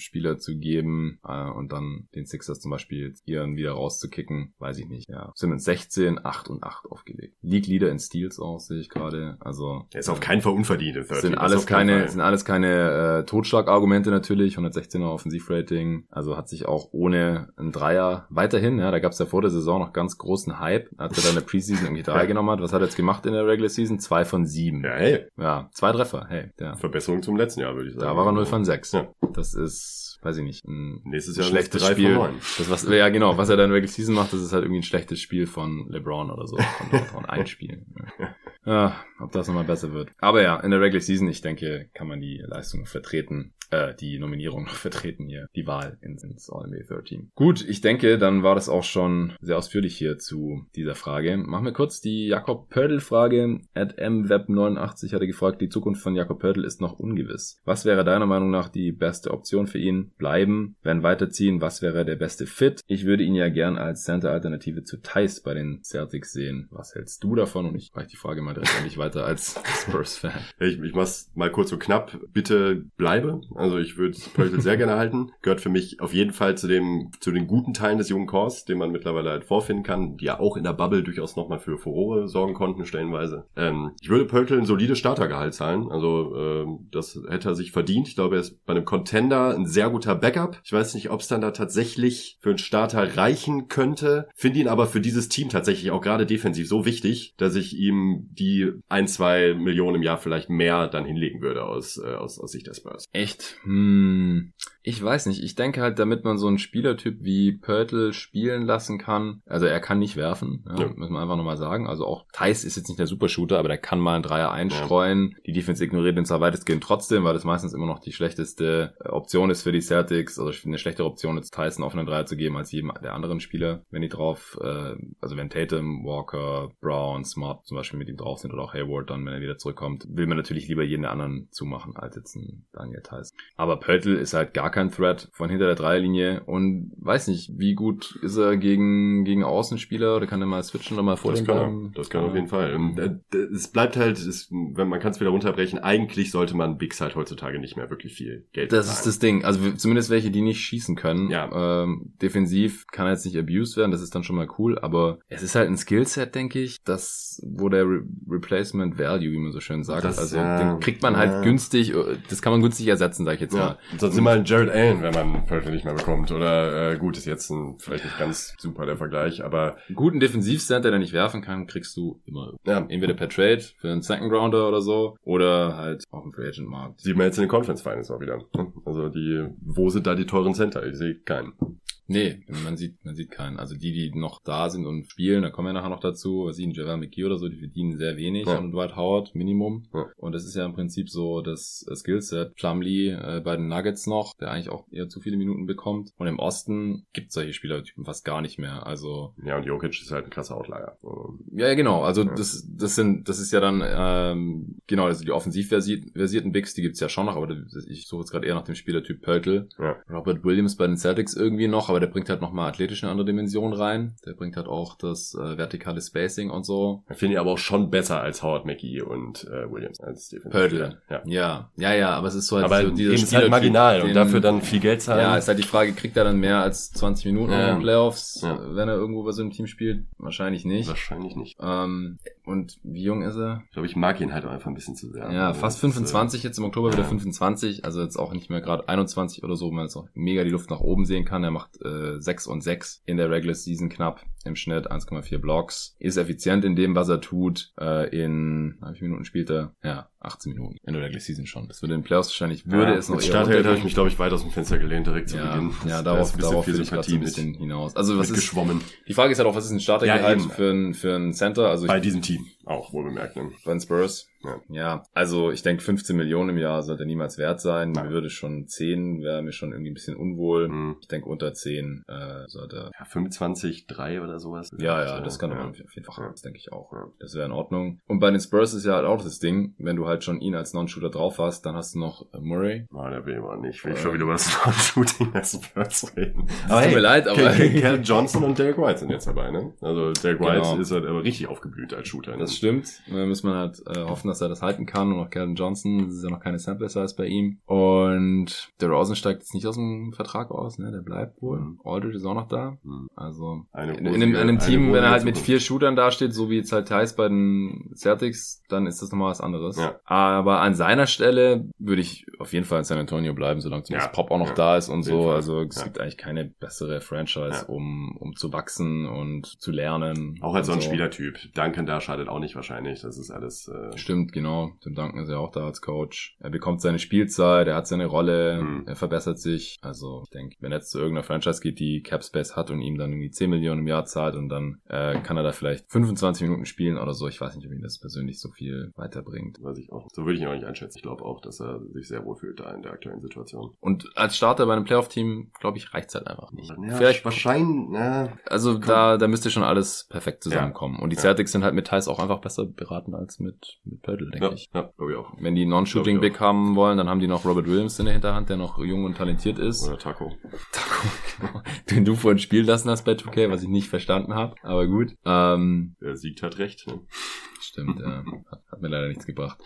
Spieler zu geben äh, und dann den Sixers zum Beispiel ihren wieder rauszukicken, weiß ich nicht. Ja, Simmons 16, 8 und 8 aufgelegt. League Leader in Steals auch, sehe ich gerade. Also er ist auf keinen Fall unverdient. Sind alles keine, sind alles keine äh, Totschlagargumente natürlich. 116er Offensivrating. Also hat sich auch ohne einen Dreier weiterhin, ja, da gab es ja vor der Saison noch ganz großen Hype, als er dann in der Preseason irgendwie drei genommen hat. Was hat er jetzt gemacht in der Regular Season? Zwei von sieben. Ja, hey. Ja, zwei Treffer, hey. Ja. Verbesserung zum letzten Jahr, würde ich sagen. Da war er 0 von 6. Ja. Das ist, weiß ich nicht, ein Nächstes Jahr schlechtes Spiel. Das, was, ja, genau, was er dann in der Regular Season macht, das ist halt irgendwie ein schlechtes Spiel von LeBron oder so. Von, ein Spiel. Ja, ob das nochmal besser wird. Aber ja, in der Regular Season, ich denke, kann man die Leistung vertreten äh, die Nominierung noch vertreten hier, die Wahl ins, ins All-NBA Third Team. Gut, ich denke, dann war das auch schon sehr ausführlich hier zu dieser Frage. Machen wir kurz die Jakob Pördl-Frage. At mweb89 hatte gefragt, die Zukunft von Jakob Pördl ist noch ungewiss. Was wäre deiner Meinung nach die beste Option für ihn? Bleiben? Wenn weiterziehen? Was wäre der beste Fit? Ich würde ihn ja gern als Center-Alternative zu Thais bei den Celtics sehen. Was hältst du davon? Und ich reiche die Frage mal direkt an dich weiter als Spurs-Fan. Ich, ich mach's mal kurz und knapp. Bitte bleibe. Also ich würde Pöltl sehr gerne halten. Gehört für mich auf jeden Fall zu dem, zu den guten Teilen des jungen Chors, den man mittlerweile halt vorfinden kann, die ja auch in der Bubble durchaus nochmal für Furore sorgen konnten, stellenweise. Ähm, ich würde Pöltl ein solides Startergehalt zahlen. Also ähm, das hätte er sich verdient. Ich glaube, er ist bei einem Contender ein sehr guter Backup. Ich weiß nicht, ob es dann da tatsächlich für einen Starter reichen könnte. Finde ihn aber für dieses Team tatsächlich auch gerade defensiv so wichtig, dass ich ihm die ein, zwei Millionen im Jahr vielleicht mehr dann hinlegen würde aus, äh, aus, aus Sicht der Spurs. Echt? Hm, ich weiß nicht. Ich denke halt, damit man so einen Spielertyp wie Pörtl spielen lassen kann, also er kann nicht werfen, ja, ja. muss man einfach nochmal sagen. Also auch Thais ist jetzt nicht der Supershooter, aber der kann mal einen Dreier einstreuen. Ja. Die Defense ignoriert ihn zwar weitestgehend trotzdem, weil das meistens immer noch die schlechteste äh, Option ist für die Celtics. Also eine schlechtere Option ist Thais einen offenen Dreier zu geben als jedem der anderen Spieler, wenn die drauf, äh, also wenn Tatum, Walker, Brown, Smart zum Beispiel mit ihm drauf sind oder auch Hayward dann, wenn er wieder zurückkommt, will man natürlich lieber jeden der anderen zumachen als jetzt ein Daniel Thais. Aber Pöltl ist halt gar kein Threat von hinter der Dreierlinie und weiß nicht, wie gut ist er gegen, gegen Außenspieler oder kann er mal switchen oder mal vor das kann er, Das kann er auf jeden Fall. Ähm, es bleibt halt, es, wenn man kann es wieder runterbrechen, eigentlich sollte man Bigs halt heutzutage nicht mehr wirklich viel Geld Das ist das Ding. Also zumindest welche, die nicht schießen können. Ja. Ähm, defensiv kann er jetzt nicht abused werden, das ist dann schon mal cool, aber es ist halt ein Skillset, denke ich, das, wo der Re Replacement Value, wie man so schön sagt, das, also ja, den kriegt man halt günstig, das kann man günstig ersetzen, sag ich jetzt ja. mal. Sonst immer ein Jared Allen, wenn man Pöltl nicht mehr bekommt. Oder äh, gut, ist jetzt ein, vielleicht nicht ganz super der Vergleich, aber. Guten Defensivcenter, der nicht werfen kann, kriegst du immer. Ja. Entweder per Trade für einen Second Rounder oder so, oder halt auf dem Free Agent Markt. Sieht man jetzt in den Conference Finals auch wieder. Also die, wo sind da die teuren Center? Ich sehe keinen. Nee, man sieht, man sieht keinen. Also die, die noch da sind und spielen, da kommen wir nachher noch dazu, was sehen Javan McGee oder so, die verdienen sehr wenig ja. und Dwight Howard Minimum. Ja. Und das ist ja im Prinzip so das Skillset. Plumlee äh, bei den Nuggets noch, der eigentlich auch eher zu viele Minuten bekommt. Und im Osten gibt solche Spielertypen fast gar nicht mehr. Also ja, und Jokic ist halt ein krasser Outlier. Ja, ja genau. Also ja. das, das sind, das ist ja dann ähm, genau, also die offensiv versierten Bigs, die gibt's ja schon noch, aber ich suche jetzt gerade eher nach dem Spielertyp Pöltl. Ja. Robert Williams bei den Celtics irgendwie noch, aber der bringt halt nochmal athletisch eine andere Dimension rein. Der bringt halt auch das äh, vertikale Spacing und so. Ich finde ihn aber auch schon besser als Howard McGee und äh, Williams als Defensive Pördel. Ja. Ja, ja, ja, aber es ist so halt Aber so eben dieser ist halt marginal und den- dafür dann viel Geld zahlen. Ja, ist halt die Frage, kriegt er dann mehr als 20 Minuten Ja. in den Playoffs, Ja. wenn er irgendwo bei so einem Team spielt? Wahrscheinlich nicht. Wahrscheinlich nicht. Ähm, und wie jung ist er? Ich glaube, ich mag ihn halt auch einfach ein bisschen zu sehr. Ja, Also, fast das, 25, jetzt im Oktober wieder ja. 25, also jetzt auch nicht mehr gerade 21 oder so, wo man jetzt auch mega die Luft nach oben sehen kann. Er macht äh, 6 und 6 in der Regular Season knapp, im Schnitt 1,4 Blocks. Ist effizient in dem, was er tut. Äh, in, wie viele Minuten spielt er? Ja, 18 Minuten in der Season schon. Das würde in den Playoffs wahrscheinlich, Ja, würde es noch Startheld habe ich mich, glaube ich, weit aus dem Fenster gelehnt, direkt zu ja, Beginn. ja, Da darauf, ist ein bisschen darauf viel will ich gerade so ein bisschen hinaus. Also was ist, mitgeschwommen. die Frage ist halt auch, was ist ein Startergehalt Ja, für ein, für ein Center? Also ich, Bei diesem Team auch, wohl bemerkt. Ne? bei den Spurs. Ja. Ja, also ich denke 15 Millionen im Jahr sollte niemals wert sein. Nein. Mir würde schon 10, wäre mir schon irgendwie ein bisschen unwohl. Mhm. Ich denke unter 10 äh, sollte. Ja, 25, 3 oder sowas. Ja, ja, das kann ja. man auf jeden Fall, Ja. das denke ich auch. Ja. Das wäre in Ordnung. Und bei den Spurs ist ja halt auch das Ding, wenn du halt schon ihn als Non-Shooter drauf hast, dann hast du noch äh, Murray. Nein, der will man nicht. Will ich schon wieder über das Non-Shooting des Spurs reden. Es tut mir leid, aber- Cal, Cal Johnson und Derek White sind jetzt dabei, ne? Also Derek White Genau. ist halt aber richtig aufgeblüht als Shooter. Ne? Das stimmt. Da muss man halt äh, hoffen, dass er das halten kann. Und auch Calvin Johnson, das ist ja noch keine Sample Size bei ihm. Und der Rosen steigt jetzt nicht aus dem Vertrag aus, ne? Der bleibt wohl. Mhm. Aldridge ist auch noch da. Mhm. Also Eine in, in, einem, in einem eine Team, wenn er halt mit vier Shootern dasteht, so wie jetzt halt Thais bei den Celtics, dann ist das nochmal was anderes. Ja. Aber an seiner Stelle würde ich auf jeden Fall in San Antonio bleiben, solange zumindest Ja. Pop auch noch Ja. da ist und so. Fall. Also es gibt eigentlich keine bessere Franchise, um, um zu wachsen und zu lernen. Auch als so ein Spielertyp. Duncan da schadet auch nicht wahrscheinlich. Das ist alles. Äh, Stimmt, genau. Tim Duncan ist ja auch da als Coach. Er bekommt seine Spielzeit, er hat seine Rolle, Mhm. er verbessert sich. Also ich denke, wenn er jetzt zu irgendeiner Franchise geht, die Cap Space hat und ihm dann irgendwie 10 Millionen im Jahr zahlt und dann äh, kann er da vielleicht 25 Minuten spielen oder so. Ich weiß nicht, ob ihn das persönlich so viel weiterbringt. weiß ich auch. So würde ich ihn auch nicht einschätzen. Ich glaube auch, dass er sich sehr wohl fühlt da in der aktuellen Situation. Und als Starter bei einem Playoff-Team, glaube ich, reicht's halt einfach nicht. Ja, Vielleicht, wahrscheinlich, na, also da, da müsste schon alles perfekt zusammenkommen. Und die Ja. Celtics sind halt mit Thais auch einfach besser beraten als mit, mit Pöttl, denke ja, ich. ja, glaube ich auch. Wenn die Non-Shooting Glaub ich Big haben wollen, dann haben die noch Robert Williams in der Hinterhand, der noch jung und talentiert ist. Oder Taco. Taco, genau. Den du vorhin spielen lassen hast bei 2K, was ich nicht verstanden habe. Aber gut. Ähm, Der siegt hat recht. Ne? Stimmt, äh, hat, hat mir leider nichts gebracht.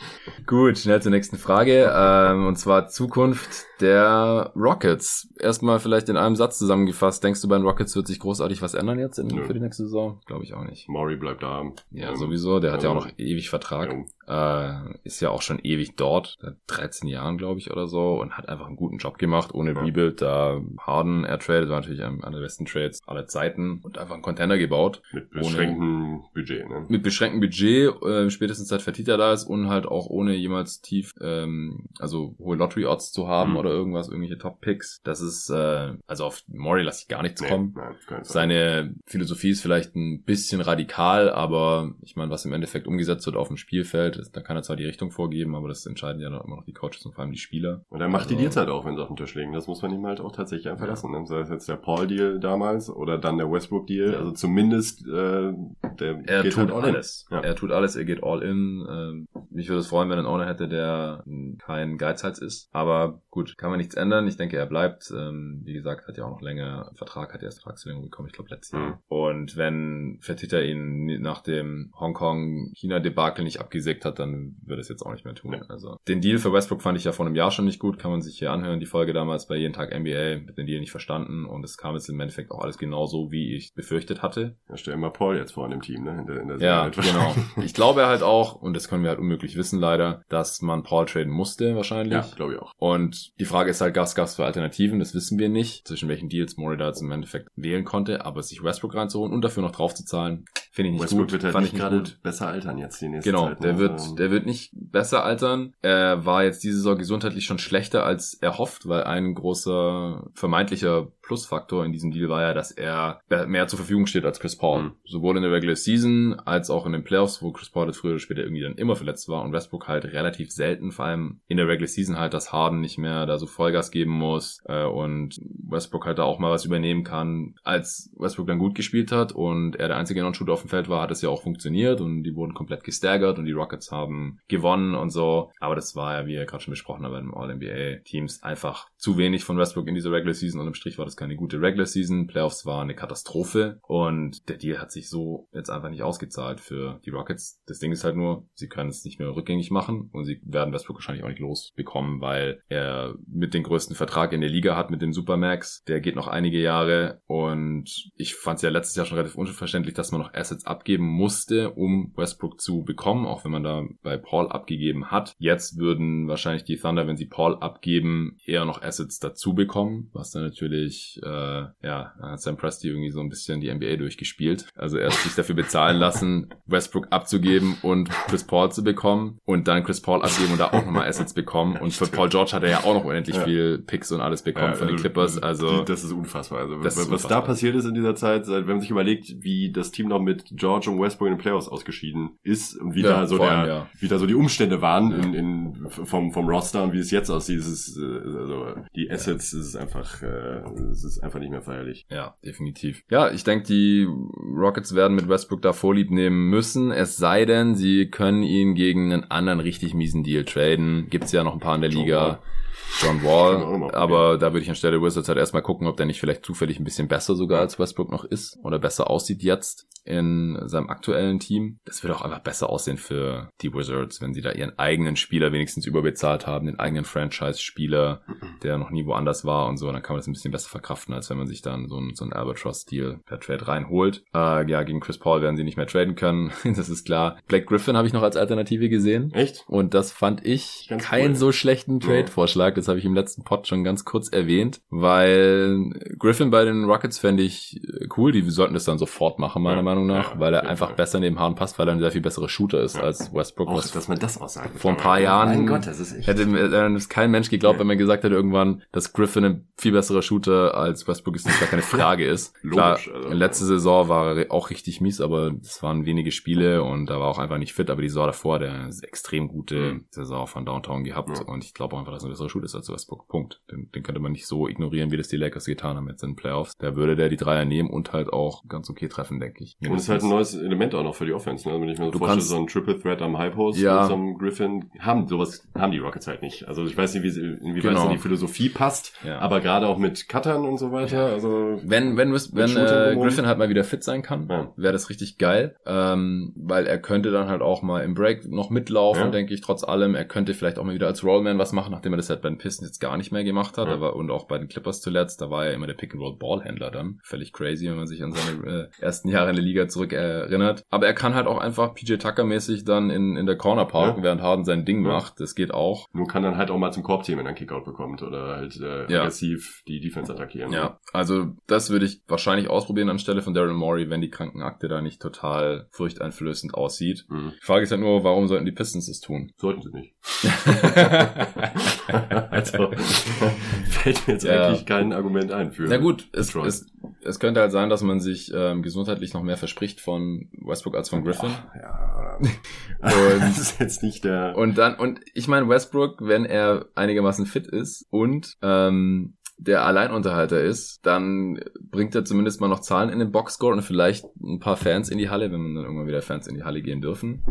Gut, schnell zur nächsten Frage. Ähm, und zwar Zukunft der Rockets. Erstmal vielleicht in einem Satz zusammengefasst. Denkst du, bei den Rockets wird sich großartig was ändern jetzt in, für die nächste Saison? Glaube ich auch nicht. Maury bleibt da. Ja, Ähm, sowieso. Der hat ja auch noch ewig Vertrag. ja. Äh, ist ja auch schon ewig dort, seit 13 Jahren, glaube ich, oder so, und hat einfach einen guten Job gemacht, ohne Ja. Rebuild. Da Harden ertradet, war natürlich einer der besten Trades aller Zeiten und einfach einen Container gebaut. Mit beschränktem Budget, ne? Mit beschränktem Budget, äh, spätestens seit Fertita da ist und halt auch ohne jemals tief, ähm, also hohe Lottery-Odds zu haben Mhm. oder irgendwas, irgendwelche Top-Picks. Das ist, äh, also auf Maury lasse ich gar nichts Nee, kommen. Nein. Seine Philosophie ist vielleicht ein bisschen radikal, aber ich meine, was im Endeffekt umgesetzt wird auf dem Spielfeld, ist, da kann er zwar die Richtung vorgeben, aber das entscheiden ja dann immer noch die Coaches und vor allem die Spieler. Und er macht die Also- Deals halt auch, wenn sie auf den Tisch liegen. Das muss man ihm halt auch tatsächlich einfach Ja. lassen. Ne? Sei es jetzt der Paul-Deal damals oder dann der Westbrook-Deal. Ja. Also zumindest äh, der Er tut halt alles. Ja. Er tut alles, er geht all in. Ähm, mich würde es freuen, wenn er einen Owner hätte, der kein Geizhals ist. Aber gut, kann man nichts ändern. Ich denke, er bleibt. Ähm, wie gesagt, hat ja auch noch länger Vertrag, hat erst Vertragsverlängerung bekommen, ich glaube letztes Jahr. Mhm. Und wenn Fertitta ihn nach dem Hongkong-China-Debakel nicht abgesägt hat, dann wird es jetzt auch nicht mehr tun. Also den Deal für Westbrook fand ich ja vor einem Jahr schon nicht gut. Kann man sich hier anhören. Die Folge damals bei Jeden Tag NBA mit den Deal nicht verstanden. Und es kam jetzt im Endeffekt auch alles genauso, wie ich befürchtet hatte. Ja, stell mal Paul jetzt vor in dem Team, ne? In der, in der Ja, genau. Ich glaube halt auch, und das können wir halt unmöglich wissen leider, dass man Paul traden musste wahrscheinlich. Ja, glaube ich auch. Und die Frage ist halt, Gas, Gas für Alternativen, das wissen wir nicht, zwischen welchen Deals Murray da jetzt im Endeffekt wählen konnte, aber sich Westbrook reinzuholen und dafür noch draufzuzahlen, finde ich nicht Westbrook gut. wird halt nicht ich gerade gut. besser altern jetzt die nächste Genau, Zeit. der ne? wird, Also, der wird nicht besser altern. Er war jetzt diese Saison gesundheitlich schon schlechter als erhofft, weil ein großer vermeintlicher Plusfaktor in diesem Deal war ja, dass er mehr zur Verfügung steht als Chris Paul. Mhm. Sowohl in der Regular Season als auch in den Playoffs, wo Chris Paul jetzt früher oder später irgendwie dann immer verletzt war und Westbrook halt relativ selten, vor allem in der Regular Season halt, dass Harden nicht mehr da so Vollgas geben muss äh, und Westbrook halt da auch mal was übernehmen kann. Als Westbrook dann gut gespielt hat und er der einzige Non-Shooter auf dem Feld war, hat es ja auch funktioniert und die wurden komplett gestaggert und die Rockets haben gewonnen und so. Aber das war ja, wie ihr gerade schon besprochen habt, bei den All-NBA-Teams einfach zu wenig von Westbrook in dieser Regular Season und im Strich war das es keine gute Regular Season. Playoffs war eine Katastrophe und der Deal hat sich so jetzt einfach nicht ausgezahlt für die Rockets. Das Ding ist halt nur, sie können es nicht mehr rückgängig machen und sie werden Westbrook wahrscheinlich auch nicht losbekommen, weil er mit den größten Vertrag in der Liga hat mit dem Supermax. Der geht noch einige Jahre und ich fand es ja letztes Jahr schon relativ unverständlich, dass man noch Assets abgeben musste, um Westbrook zu bekommen, auch wenn man da bei Paul abgegeben hat. Jetzt würden wahrscheinlich die Thunder, wenn sie Paul abgeben, eher noch Assets dazu bekommen, was dann natürlich, äh, ja, hat Sam Presti irgendwie so ein bisschen die NBA durchgespielt. Also erst sich dafür bezahlen lassen, Westbrook abzugeben und Chris Paul zu bekommen und dann Chris Paul abgeben und da auch nochmal Assets bekommen. Und für Paul George hat er ja auch noch unendlich ja. viel Picks und alles bekommen ja, von den also Clippers. Also das ist unfassbar. Also was unfassbar. da passiert ist in dieser Zeit, wenn man sich überlegt, wie das Team noch mit George und Westbrook in den Playoffs ausgeschieden ist und wie ja, da so der, allem, ja. wie da so die Umstände waren in, in, vom, vom Roster und wie es jetzt aussieht. Es ist, äh, also die Assets, es ist einfach, äh, es ist einfach nicht mehr feierlich. Ja, definitiv. Ja, ich denke, die Rockets werden mit Westbrook da Vorlieb nehmen müssen. Es sei denn, sie können ihn gegen einen anderen richtig miesen Deal traden. Gibt's ja noch ein paar in der Liga. John Wall. Aber da würde ich anstelle Wizards halt erstmal gucken, ob der nicht vielleicht zufällig ein bisschen besser sogar als Westbrook noch ist oder besser aussieht jetzt in seinem aktuellen Team. Das würde auch einfach besser aussehen für die Wizards, wenn sie da ihren eigenen Spieler wenigstens überbezahlt haben, den eigenen Franchise-Spieler, der noch nie woanders war und so. Dann kann man das ein bisschen besser verkraften, als wenn man sich dann so einen, so einen Albatross-Deal per Trade reinholt. Äh, ja, gegen Chris Paul werden sie nicht mehr traden können. das ist klar. Black Griffin habe ich noch als Alternative gesehen. Echt? Und das fand ich Ganz keinen cool. so schlechten Trade-Vorschlag. Das habe ich im letzten Pod schon ganz kurz erwähnt, weil Griffin bei den Rockets fände ich cool. Die sollten das dann sofort machen, meiner ja. Meinung nach, ja, weil er einfach Fall. besser neben Harden passt, weil er ein sehr viel besserer Shooter ist ja. als Westbrook. Auch, dass man das auch sagt. Vor ein paar Jahren mein Gott, das ist echt. hätte äh, kein Mensch geglaubt, wenn man gesagt hätte irgendwann, dass Griffin ein viel besserer Shooter als Westbrook ist, das gar keine Frage ist. Logisch, Klar, also, letzte Saison war er auch richtig mies, aber es waren wenige Spiele und da war auch einfach nicht fit, aber die Saison davor, der extrem gute mhm. Saison von Downtown gehabt und ich glaube einfach, dass er ein besserer Shooter ist als Westbrook. Punkt. Den, den könnte man nicht so ignorieren, wie das die Lakers getan haben jetzt in den Playoffs. Da würde der die Dreier nehmen und halt auch ganz okay treffen, denke ich. Und es ist halt ein neues Element auch noch für die Offense. Ne? Wenn ich mir so vorstelle, so ein Triple Threat am High Post ja. mit so einem Griffin, haben sowas, haben die Rockets halt nicht. Also ich weiß nicht, wie, inwieweit genau. die Philosophie passt, ja. aber gerade auch mit Cuttern und so weiter. Also wenn wenn, wenn äh, Griffin halt mal wieder fit sein kann, ja. wäre das richtig geil, ähm, weil er könnte dann halt auch mal im Break noch mitlaufen, denke ich. Trotz allem, er könnte vielleicht auch mal wieder als Rollman was machen, nachdem er das halt bei den Pistons jetzt gar nicht mehr gemacht hat. Aber, und auch bei den Clippers zuletzt, da war er immer der Pick and Roll Ballhändler dann. Völlig crazy, wenn man sich an seine äh, ersten Jahre in der Liga zurück erinnert. Aber er kann halt auch einfach PJ Tucker mäßig dann in, in der Corner parken, ja. während Harden sein Ding ja. macht. Das geht auch. Nur kann dann halt auch mal zum Korbteam, wenn er einen Kickout bekommt oder halt äh, ja. aggressiv die Defense attackieren. Ja, also das würde ich wahrscheinlich ausprobieren anstelle von Daryl Morey, wenn die Krankenakte da nicht total furchteinflößend aussieht. Mhm. Die Frage ist halt nur, warum sollten die Pistons das tun? Sollten sie nicht. also fällt mir jetzt ja. eigentlich kein Argument ein für. Na gut, es, es, es könnte halt sein, dass man sich ähm, gesundheitlich noch mehr verspricht von Westbrook als von Griffin. Ach, ja. und das ist jetzt nicht der. Und dann, und ich meine, Westbrook, wenn er einigermaßen fit ist und ähm, der Alleinunterhalter ist, dann bringt er zumindest mal noch Zahlen in den Boxscore und vielleicht ein paar Fans in die Halle, wenn dann irgendwann wieder Fans in die Halle gehen dürfen.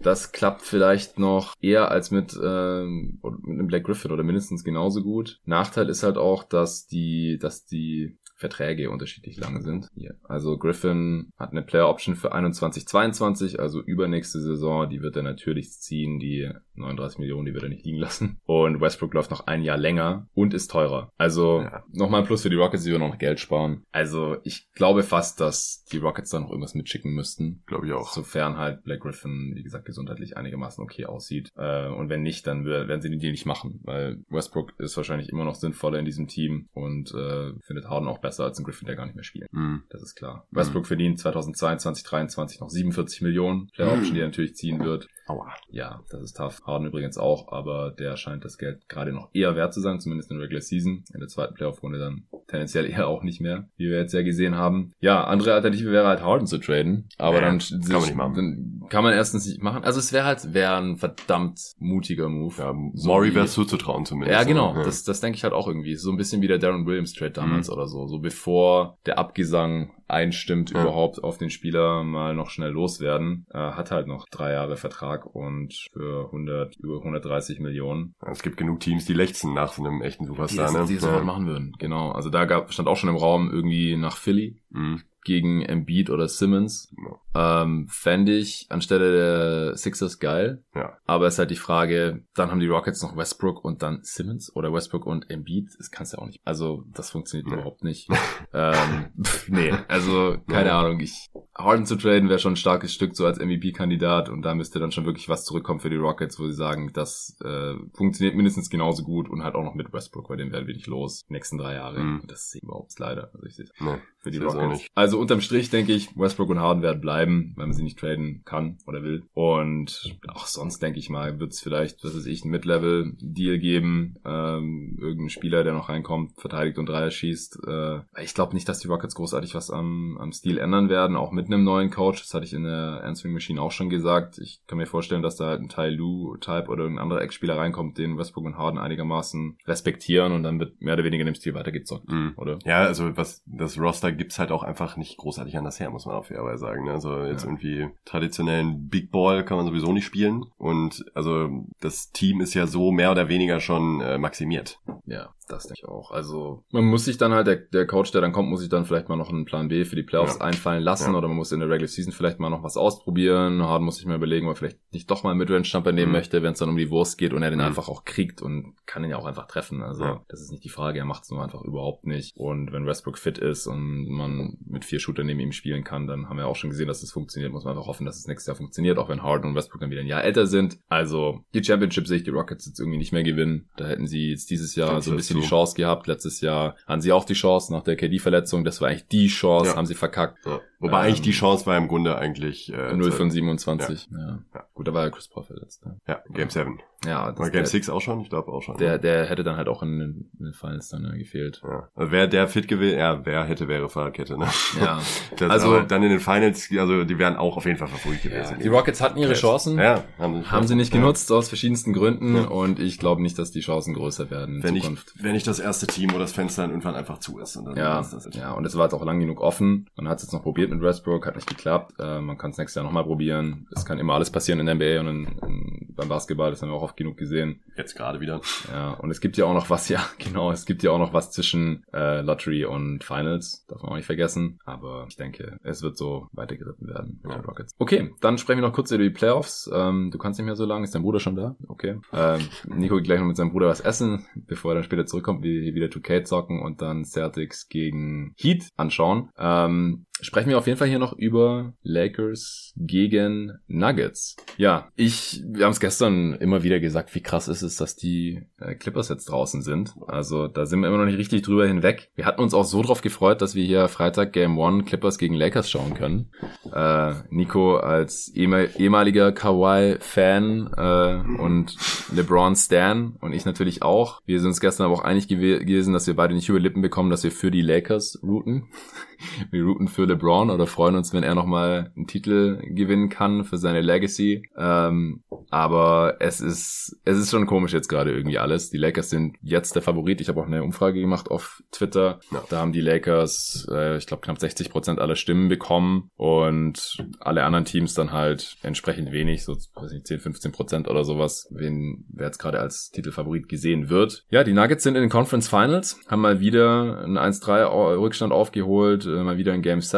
Das klappt vielleicht noch eher als mit, ähm, mit einem Black Griffin oder mindestens genauso gut. Nachteil ist halt auch, dass die, dass die Verträge unterschiedlich lang sind. Hier. Also Griffin hat eine Player Option für 21, 22, also übernächste Saison. Die wird er natürlich ziehen. Die 39 Millionen, die wird er nicht liegen lassen. Und Westbrook läuft noch ein Jahr länger und ist teurer. Also ja. nochmal ein Plus für die Rockets, die wir noch Geld sparen. Also ich glaube fast, dass die Rockets da noch irgendwas mitschicken müssten. Glaube ich auch. Sofern halt Black Griffin, wie gesagt, gesundheitlich einigermaßen okay aussieht. Äh, und wenn nicht, dann werden sie den Deal nicht machen, weil Westbrook ist wahrscheinlich immer noch sinnvoller in diesem Team und äh, findet Harden auch besser besser als ein Griffin, der gar nicht mehr spielt. Mm. Das ist klar. Westbrook mm. verdient 2022, 2023 noch 47 Millionen. Der Option, die er natürlich ziehen wird. Aua. Ja, das ist tough. Harden übrigens auch, aber der scheint das Geld gerade noch eher wert zu sein, zumindest in der Regular Season. In der zweiten Playoff-Runde dann tendenziell eher auch nicht mehr, wie wir jetzt ja gesehen haben. Ja, andere Alternative wäre halt Harden zu traden, aber ja, dann, kann man nicht machen. dann kann man erstens nicht machen. Also es wäre halt wäre ein verdammt mutiger Move. Ja, so Maury wäre zuzutrauen zumindest. Ja, genau. Ja. Das, das denke ich halt auch irgendwie. So ein bisschen wie der Darren Williams Trade damals mhm. oder so. So bevor der Abgesang einstimmt, Ja. überhaupt auf den Spieler mal noch schnell loswerden. Äh, hat halt noch drei Jahre Vertrag und für 100, über 130 Millionen. Es gibt genug Teams, die lechzen nach so einem echten Superstar. ne? die es sofort machen würden. Genau. Also da gab, stand auch schon im Raum irgendwie nach Philly Mhm. gegen Embiid oder Simmons. Ja. Ähm, fände ich anstelle der Sixers geil. Ja. Aber es ist halt die Frage, dann haben die Rockets noch Westbrook und dann Simmons oder Westbrook und Embiid. Das kannst du ja auch nicht. Also das funktioniert Nee. überhaupt nicht. ähm, nee, also keine. Ahnung. Ich, Harden zu traden wäre schon ein starkes Stück so als MVP-Kandidat und da müsste dann schon wirklich was zurückkommen für die Rockets, wo sie sagen, das äh, funktioniert mindestens genauso gut und halt auch noch mit Westbrook, weil den werden wir nicht los. Die nächsten drei Jahre. Mhm. Das sehe ich überhaupt leider. Also ich sehe Nee. für die Rockets. nicht. Also unterm Strich denke ich, Westbrook und Harden werden bleiben, weil man sie nicht traden kann oder will. Und auch sonst denke ich mal, wird es vielleicht, was weiß ich, einen Mid-Level-Deal geben. Ähm, irgendein Spieler, der noch reinkommt, verteidigt und Dreier schießt. Äh, ich glaube nicht, dass die Rockets großartig was am, am Stil ändern werden, auch mit einem neuen Coach. Das hatte ich in der Answering Machine auch schon gesagt. Ich kann mir vorstellen, dass da halt ein Ty Lue-Type oder irgendein anderer Ex-Spieler reinkommt, den Westbrook und Harden einigermaßen respektieren und dann wird mehr oder weniger in dem Stil weitergezockt, Mhm. oder? Ja, also was das Roster gibt's halt auch einfach nicht großartig anders her, muss man auch fairerweise sagen. ne? Also jetzt Ja. irgendwie traditionellen Big Ball kann man sowieso nicht spielen. Und also das Team ist ja so mehr oder weniger schon äh, maximiert. Ja, das denke ich auch. Also man muss sich dann halt, der, der Coach, der dann kommt, muss sich dann vielleicht mal noch einen Plan B für die Playoffs Ja. einfallen lassen Ja. oder man muss in der Regular Season vielleicht mal noch was ausprobieren. Harden muss sich mal überlegen, ob er vielleicht nicht doch mal einen Midrange-Jumper nehmen Mhm. möchte, wenn es dann um die Wurst geht und er den Mhm. einfach auch kriegt und kann ihn ja auch einfach treffen. Also Ja. das ist nicht die Frage, er macht es nur einfach überhaupt nicht. Und wenn Westbrook fit ist und man mit vier Shooter neben ihm spielen kann, dann haben wir auch schon gesehen, dass es funktioniert. Muss man einfach hoffen, dass es nächstes Jahr funktioniert, auch wenn Harden und Westbrook dann wieder ein Jahr älter sind. Also die Championship sehe ich die Rockets jetzt irgendwie nicht mehr gewinnen. Da hätten sie jetzt dieses Jahr so ein ich bisschen die. Chance gehabt. Letztes Jahr hatten sie auch die Chance nach der KD-Verletzung. Das war eigentlich die Chance, Ja. haben sie verkackt. Ja. Wobei Ähm, eigentlich die Chance war im Grunde eigentlich äh, 0 von zu- 27. Ja. Ja. Gut, da war ja Chris Paul verletzt. Ne? Ja, Game 7. Ja, das, Game der, 6 auch schon? Ich glaube auch schon. der, der hätte dann halt auch in den, in den Finals dann äh, gefehlt. ja. Also wer der fit gewesen, ja, wer hätte, wäre Fahrradkette, ne? Ja. Das, Also- dann in den Finals, also die wären auch auf jeden Fall Favorit gewesen. Die Rockets hatten ihre Chancen. Ja, haben, Haben sie nicht ja. genutzt aus verschiedensten Gründen Ja. und ich glaube nicht, dass die Chancen größer werden in Wenn nicht, Zukunft. wenn nicht das erste Team, wo das Fenster dann irgendwann einfach zu ist. Und dann Ja, ist das ja, und es war jetzt auch lang genug offen. Man hat es jetzt noch probiert mit Westbrook, hat nicht geklappt. Äh, man kann es nächstes Jahr nochmal probieren. Es kann immer alles passieren in der NBA und in, in, beim Basketball, das haben wir auch oft genug gesehen. Jetzt gerade wieder. Ja, und es gibt ja auch noch was, ja, genau, es gibt ja auch noch was zwischen äh, Lottery und Finals, darf man auch nicht vergessen. Aber ich denke, es wird so weitergeritten werden mit Ja. den Rockets. Okay, dann sprechen wir noch kurz über die Playoffs. Ähm, du kannst nicht mehr so lange, ist dein Bruder schon da? Okay. Ähm, Nico geht gleich noch mit seinem Bruder was essen, bevor er dann später zurückkommt, wir wieder 2K zocken und dann Celtics gegen Heat anschauen. Ähm, sprechen wir auf jeden Fall hier noch über Lakers gegen Nuggets. Ja, ich, wir haben es gestern immer wieder gesagt, wie krass ist es, dass die äh, Clippers jetzt draußen sind. Also da sind wir immer noch nicht richtig drüber hinweg. Wir hatten uns auch so drauf gefreut, dass wir hier Freitag Game One Clippers gegen Lakers schauen können. Äh, Nico als ehemal ehemaliger Kawhi-Fan äh, und LeBron Stan und ich natürlich auch. Wir sind uns gestern aber auch einig gew gewesen, dass wir beide nicht über Lippen bekommen, dass wir für die Lakers routen. Wir routen für LeBron oder freuen uns, wenn er nochmal einen Titel gewinnen kann für seine Legacy. Ähm, aber es ist, es ist schon komisch jetzt gerade irgendwie alles. Die Lakers sind jetzt der Favorit. Ich habe auch eine Umfrage gemacht auf Twitter. Ja. Da haben die Lakers, äh, ich glaube, knapp 60 Prozent aller Stimmen bekommen und alle anderen Teams dann halt entsprechend wenig, so weiß nicht, 10, 15 Prozent oder sowas, wen, wer jetzt gerade als Titelfavorit gesehen wird. Ja, die Nuggets sind in den Conference Finals, haben mal wieder einen 1-3 Rückstand aufgeholt, äh, mal wieder in Game 7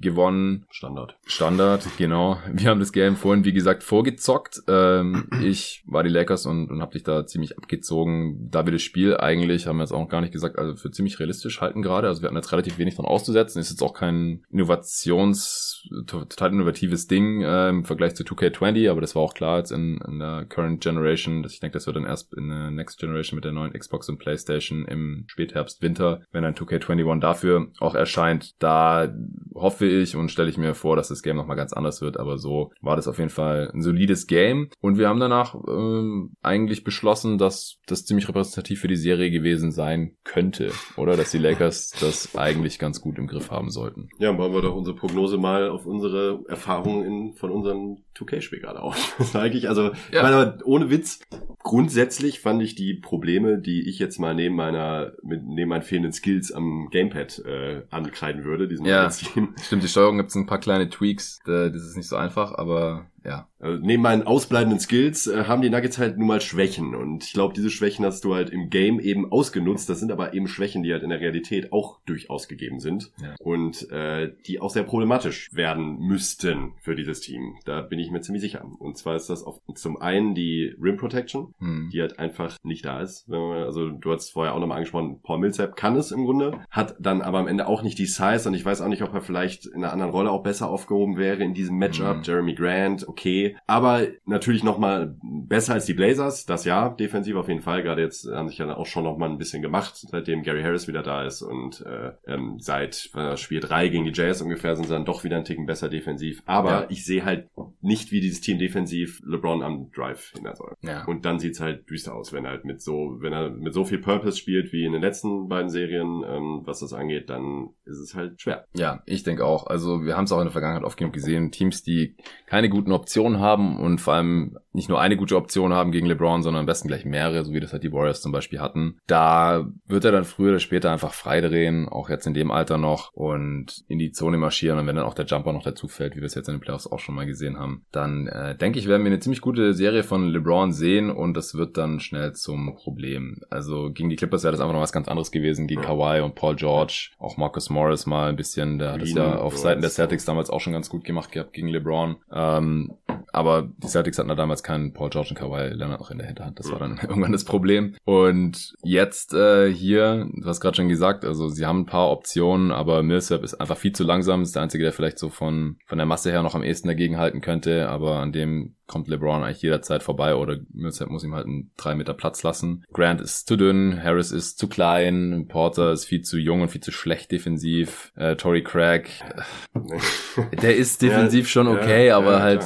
gewonnen. Standard. Standard, genau. Wir haben das Game vorhin, wie gesagt, vorgezockt. Ähm, ich war die Lakers und, und habe dich da ziemlich abgezogen. Da wir das Spiel eigentlich, haben wir jetzt auch gar nicht gesagt, also für ziemlich realistisch halten gerade. Also wir hatten jetzt relativ wenig dran auszusetzen. Ist jetzt auch kein Innovations, total innovatives Ding äh, im Vergleich zu 2K20, aber das war auch klar jetzt in, in der Current Generation. Dass ich denke, das wird dann erst in der Next Generation mit der neuen Xbox und Playstation im Spätherbst, Winter, wenn ein 2K21 dafür auch erscheint. Da hoffe ich und stelle ich mir vor, dass das Game nochmal ganz anders wird, aber so war das auf jeden Fall ein solides Game. Und wir haben danach ähm, eigentlich beschlossen, dass das ziemlich repräsentativ für die Serie gewesen sein könnte, oder? Dass die Lakers das eigentlich ganz gut im Griff haben sollten. Ja, bauen wir doch unsere Prognose mal auf unsere Erfahrungen in, von unserem 2K-Spiel gerade auf. War eigentlich, also, ich Ja. meine, aber ohne Witz, grundsätzlich fand ich die Probleme, die ich jetzt mal neben meiner, mit, neben meinen fehlenden Skills am Gamepad äh, ankreiden würde, diesem Ja. Team. Stimmt, die Steuerung gibt es ein paar kleine Tweaks, das ist nicht so einfach, aber ja. Also neben meinen ausbleibenden Skills äh, haben die Nuggets halt nun mal Schwächen und ich glaube, diese Schwächen hast du halt im Game eben ausgenutzt. Das sind aber eben Schwächen, die halt in der Realität auch durchaus gegeben sind Ja. und äh, die auch sehr problematisch werden müssten für dieses Team. Da bin ich mir ziemlich sicher. Und zwar ist das auf, zum einen die Rim Protection, Hm. die halt einfach nicht da ist. Also du hast vorher auch nochmal angesprochen, Paul Millsap kann es im Grunde, hat dann aber am Ende auch nicht die Size und ich weiß auch nicht, ob er vielleicht in einer anderen Rolle auch besser aufgehoben wäre in diesem Matchup. Mhm. Jeremy Grant, okay. Aber natürlich nochmal besser als die Blazers, das ja, defensiv auf jeden Fall. Gerade jetzt haben sich ja auch schon nochmal ein bisschen gemacht, seitdem Gary Harris wieder da ist und äh, ähm, seit äh, Spiel 3 gegen die Jazz ungefähr sind sie dann doch wieder ein Ticken besser defensiv. Aber Ja. ich sehe halt nicht, wie dieses Team defensiv LeBron am Drive hindern soll. Ja. Und dann sieht's halt düster aus, wenn er halt mit so, wenn er mit so viel Purpose spielt wie in den letzten beiden Serien, ähm, was das angeht, dann ist es halt schwer. Ja, ich denke auch. Also wir haben es auch in der Vergangenheit oft genug gesehen. Teams, die keine guten Optionen haben und vor allem nicht nur eine gute Option haben gegen LeBron, sondern am besten gleich mehrere, so wie das halt die Warriors zum Beispiel hatten. Da wird er dann früher oder später einfach freidrehen, auch jetzt in dem Alter noch und in die Zone marschieren. Und wenn dann auch der Jumper noch dazu fällt, wie wir es jetzt in den Playoffs auch schon mal gesehen haben, dann äh, denke ich, werden wir eine ziemlich gute Serie von LeBron sehen und das wird dann schnell zum Problem. Also gegen die Clippers wäre das einfach noch was ganz anderes gewesen, gegen. Kawhi und Paul George, auch Marcus Morris mal ein bisschen, der hat es ja auf Seiten der Celtics damals auch schon ganz gut gemacht gehabt gegen LeBron. Ähm, aber die Celtics hatten da damals keinen Paul George und Kawhi Leonard noch in der Hinterhand. Das war dann irgendwann das Problem. Und jetzt äh, hier, du hast gerade schon gesagt, also sie haben ein paar Optionen, aber Millsap ist einfach viel zu langsam. Ist der einzige, der vielleicht so von von der Masse her noch am ehesten dagegen halten könnte. Aber an dem kommt LeBron eigentlich jederzeit vorbei oder Millsap muss ihm halt einen drei Meter Platz lassen. Grant ist zu dünn, Harris ist zu klein, Porter ist viel zu jung und viel zu schlecht defensiv. Äh, Tory Craig, der ist defensiv Ja, schon ja, okay, aber ja, halt,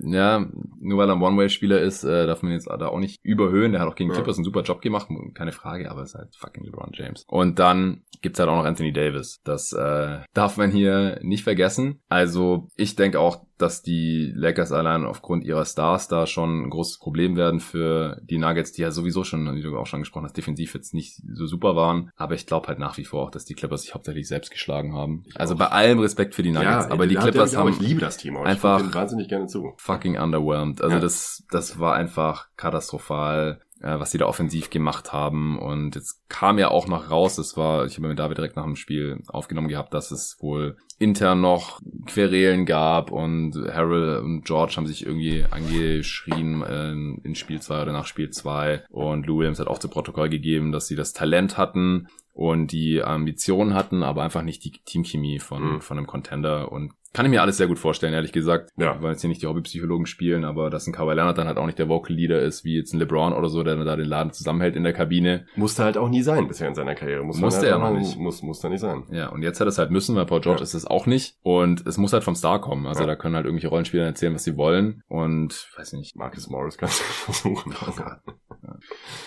ja, nur weil er ein One-Way-Spieler ist, äh, darf man jetzt da auch nicht überhöhen. Der hat auch gegen Ja. Clippers einen super Job gemacht, keine Frage, aber ist halt fucking LeBron James. Und dann gibt's halt auch noch Anthony Davis. Das äh, darf man hier nicht vergessen. Also ich denke auch, dass die Lakers allein aufgrund ihrer Stars da schon ein großes Problem werden für die Nuggets, die ja sowieso schon, wie du auch schon gesprochen hast, defensiv jetzt nicht so super waren. Aber ich glaube halt nach wie vor auch, dass die Clippers sich hauptsächlich selbst geschlagen haben. Ich also auch. bei allem Respekt für die Nuggets, aber die er Clippers haben ich liebe das Team auch. einfach- wahnsinnig gerne zu. fucking underwhelmed. Also Ja. das, das war einfach katastrophal, äh, was die da offensiv gemacht haben. Und jetzt kam ja auch noch raus, das war, ich habe mit David direkt nach dem Spiel aufgenommen gehabt, dass es wohl intern noch Querelen gab und Harold und George haben sich irgendwie angeschrien äh, in Spiel 2 oder nach Spiel 2 und Lou Williams hat auch zu Protokoll gegeben, dass sie das Talent hatten und die Ambitionen hatten, aber einfach nicht die Teamchemie von, Mhm. von einem Contender und kann ich mir alles sehr gut vorstellen, ehrlich gesagt. Ja. Wir wollen jetzt hier nicht die Hobbypsychologen spielen, aber dass ein Kawhi Leonard dann halt auch nicht der Vocal Leader ist, wie jetzt ein LeBron oder so, der da den Laden zusammenhält in der Kabine. Musste halt auch nie sein bisher in seiner Karriere. Muss Musste halt er noch nicht. Muss, muss da nicht sein. Ja, und jetzt hat es halt müssen, weil Paul George Ja. ist es auch nicht. Und es muss halt vom Star kommen. Also Ja. da können halt irgendwelche Rollenspieler erzählen, was sie wollen. Und weiß nicht. Marcus Morris kannst du versuchen.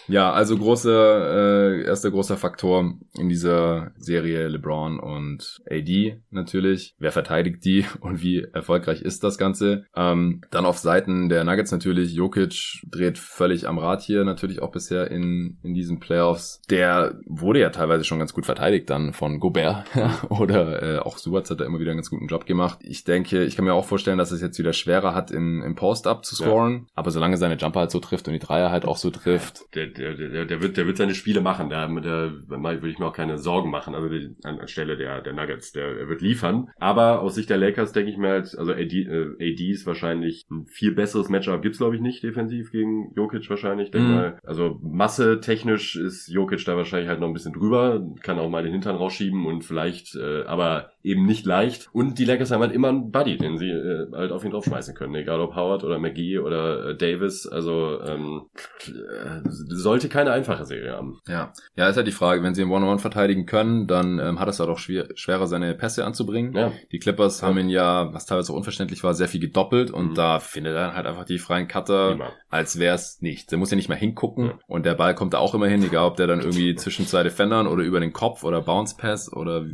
Ja, also großer, äh, erster großer Faktor in dieser Serie LeBron und AD natürlich. Wer verteidigt die und wie erfolgreich ist das Ganze? Ähm, dann auf Seiten der Nuggets natürlich. Jokic dreht völlig am Rad hier natürlich auch bisher in, in diesen Playoffs. Der wurde ja teilweise schon ganz gut verteidigt dann von Gobert oder äh, auch Subac hat da immer wieder einen ganz guten Job gemacht. Ich denke, ich kann mir auch vorstellen, dass es jetzt wieder schwerer hat, im, im Post-Up zu scoren. Aber solange seine Jumper halt so trifft und die Dreier halt auch so trifft, Der, der, der, der, wird, der wird seine Spiele machen. Da, da würde ich mir auch keine Sorgen machen. Also an, anstelle der, der Nuggets. Der, er wird liefern. Aber aus Sicht der Lakers denke ich mir halt, also AD, äh, AD ist wahrscheinlich ein viel besseres Matchup. Gibt's glaube ich nicht defensiv gegen Jokic wahrscheinlich. Ich Denk Mhm. mal, also Masse technisch ist Jokic da wahrscheinlich halt noch ein bisschen drüber. Kann auch mal den Hintern rausschieben und vielleicht, äh, aber eben nicht leicht. Und die Lakers haben halt immer einen Buddy, den sie äh, halt auf ihn draufschmeißen können. Egal ob Howard oder McGee oder äh, Davis. Also ähm, äh, sollte keine einfache Serie haben. Ja, ja, ist halt die Frage, wenn sie im One-on-One verteidigen können, dann ähm, hat es halt auch schwer, schwerer, seine Pässe anzubringen. Ja. Die Clippers Ja. haben ihn ja, was teilweise auch unverständlich war, sehr viel gedoppelt und Mhm. da findet er halt einfach die freien Cutter, Immer. als wär's nichts. Der muss ja nicht mal hingucken Ja. und der Ball kommt da auch immer hin, egal ob der dann irgendwie zwischen zwei Defendern oder über den Kopf oder Bounce Pass oder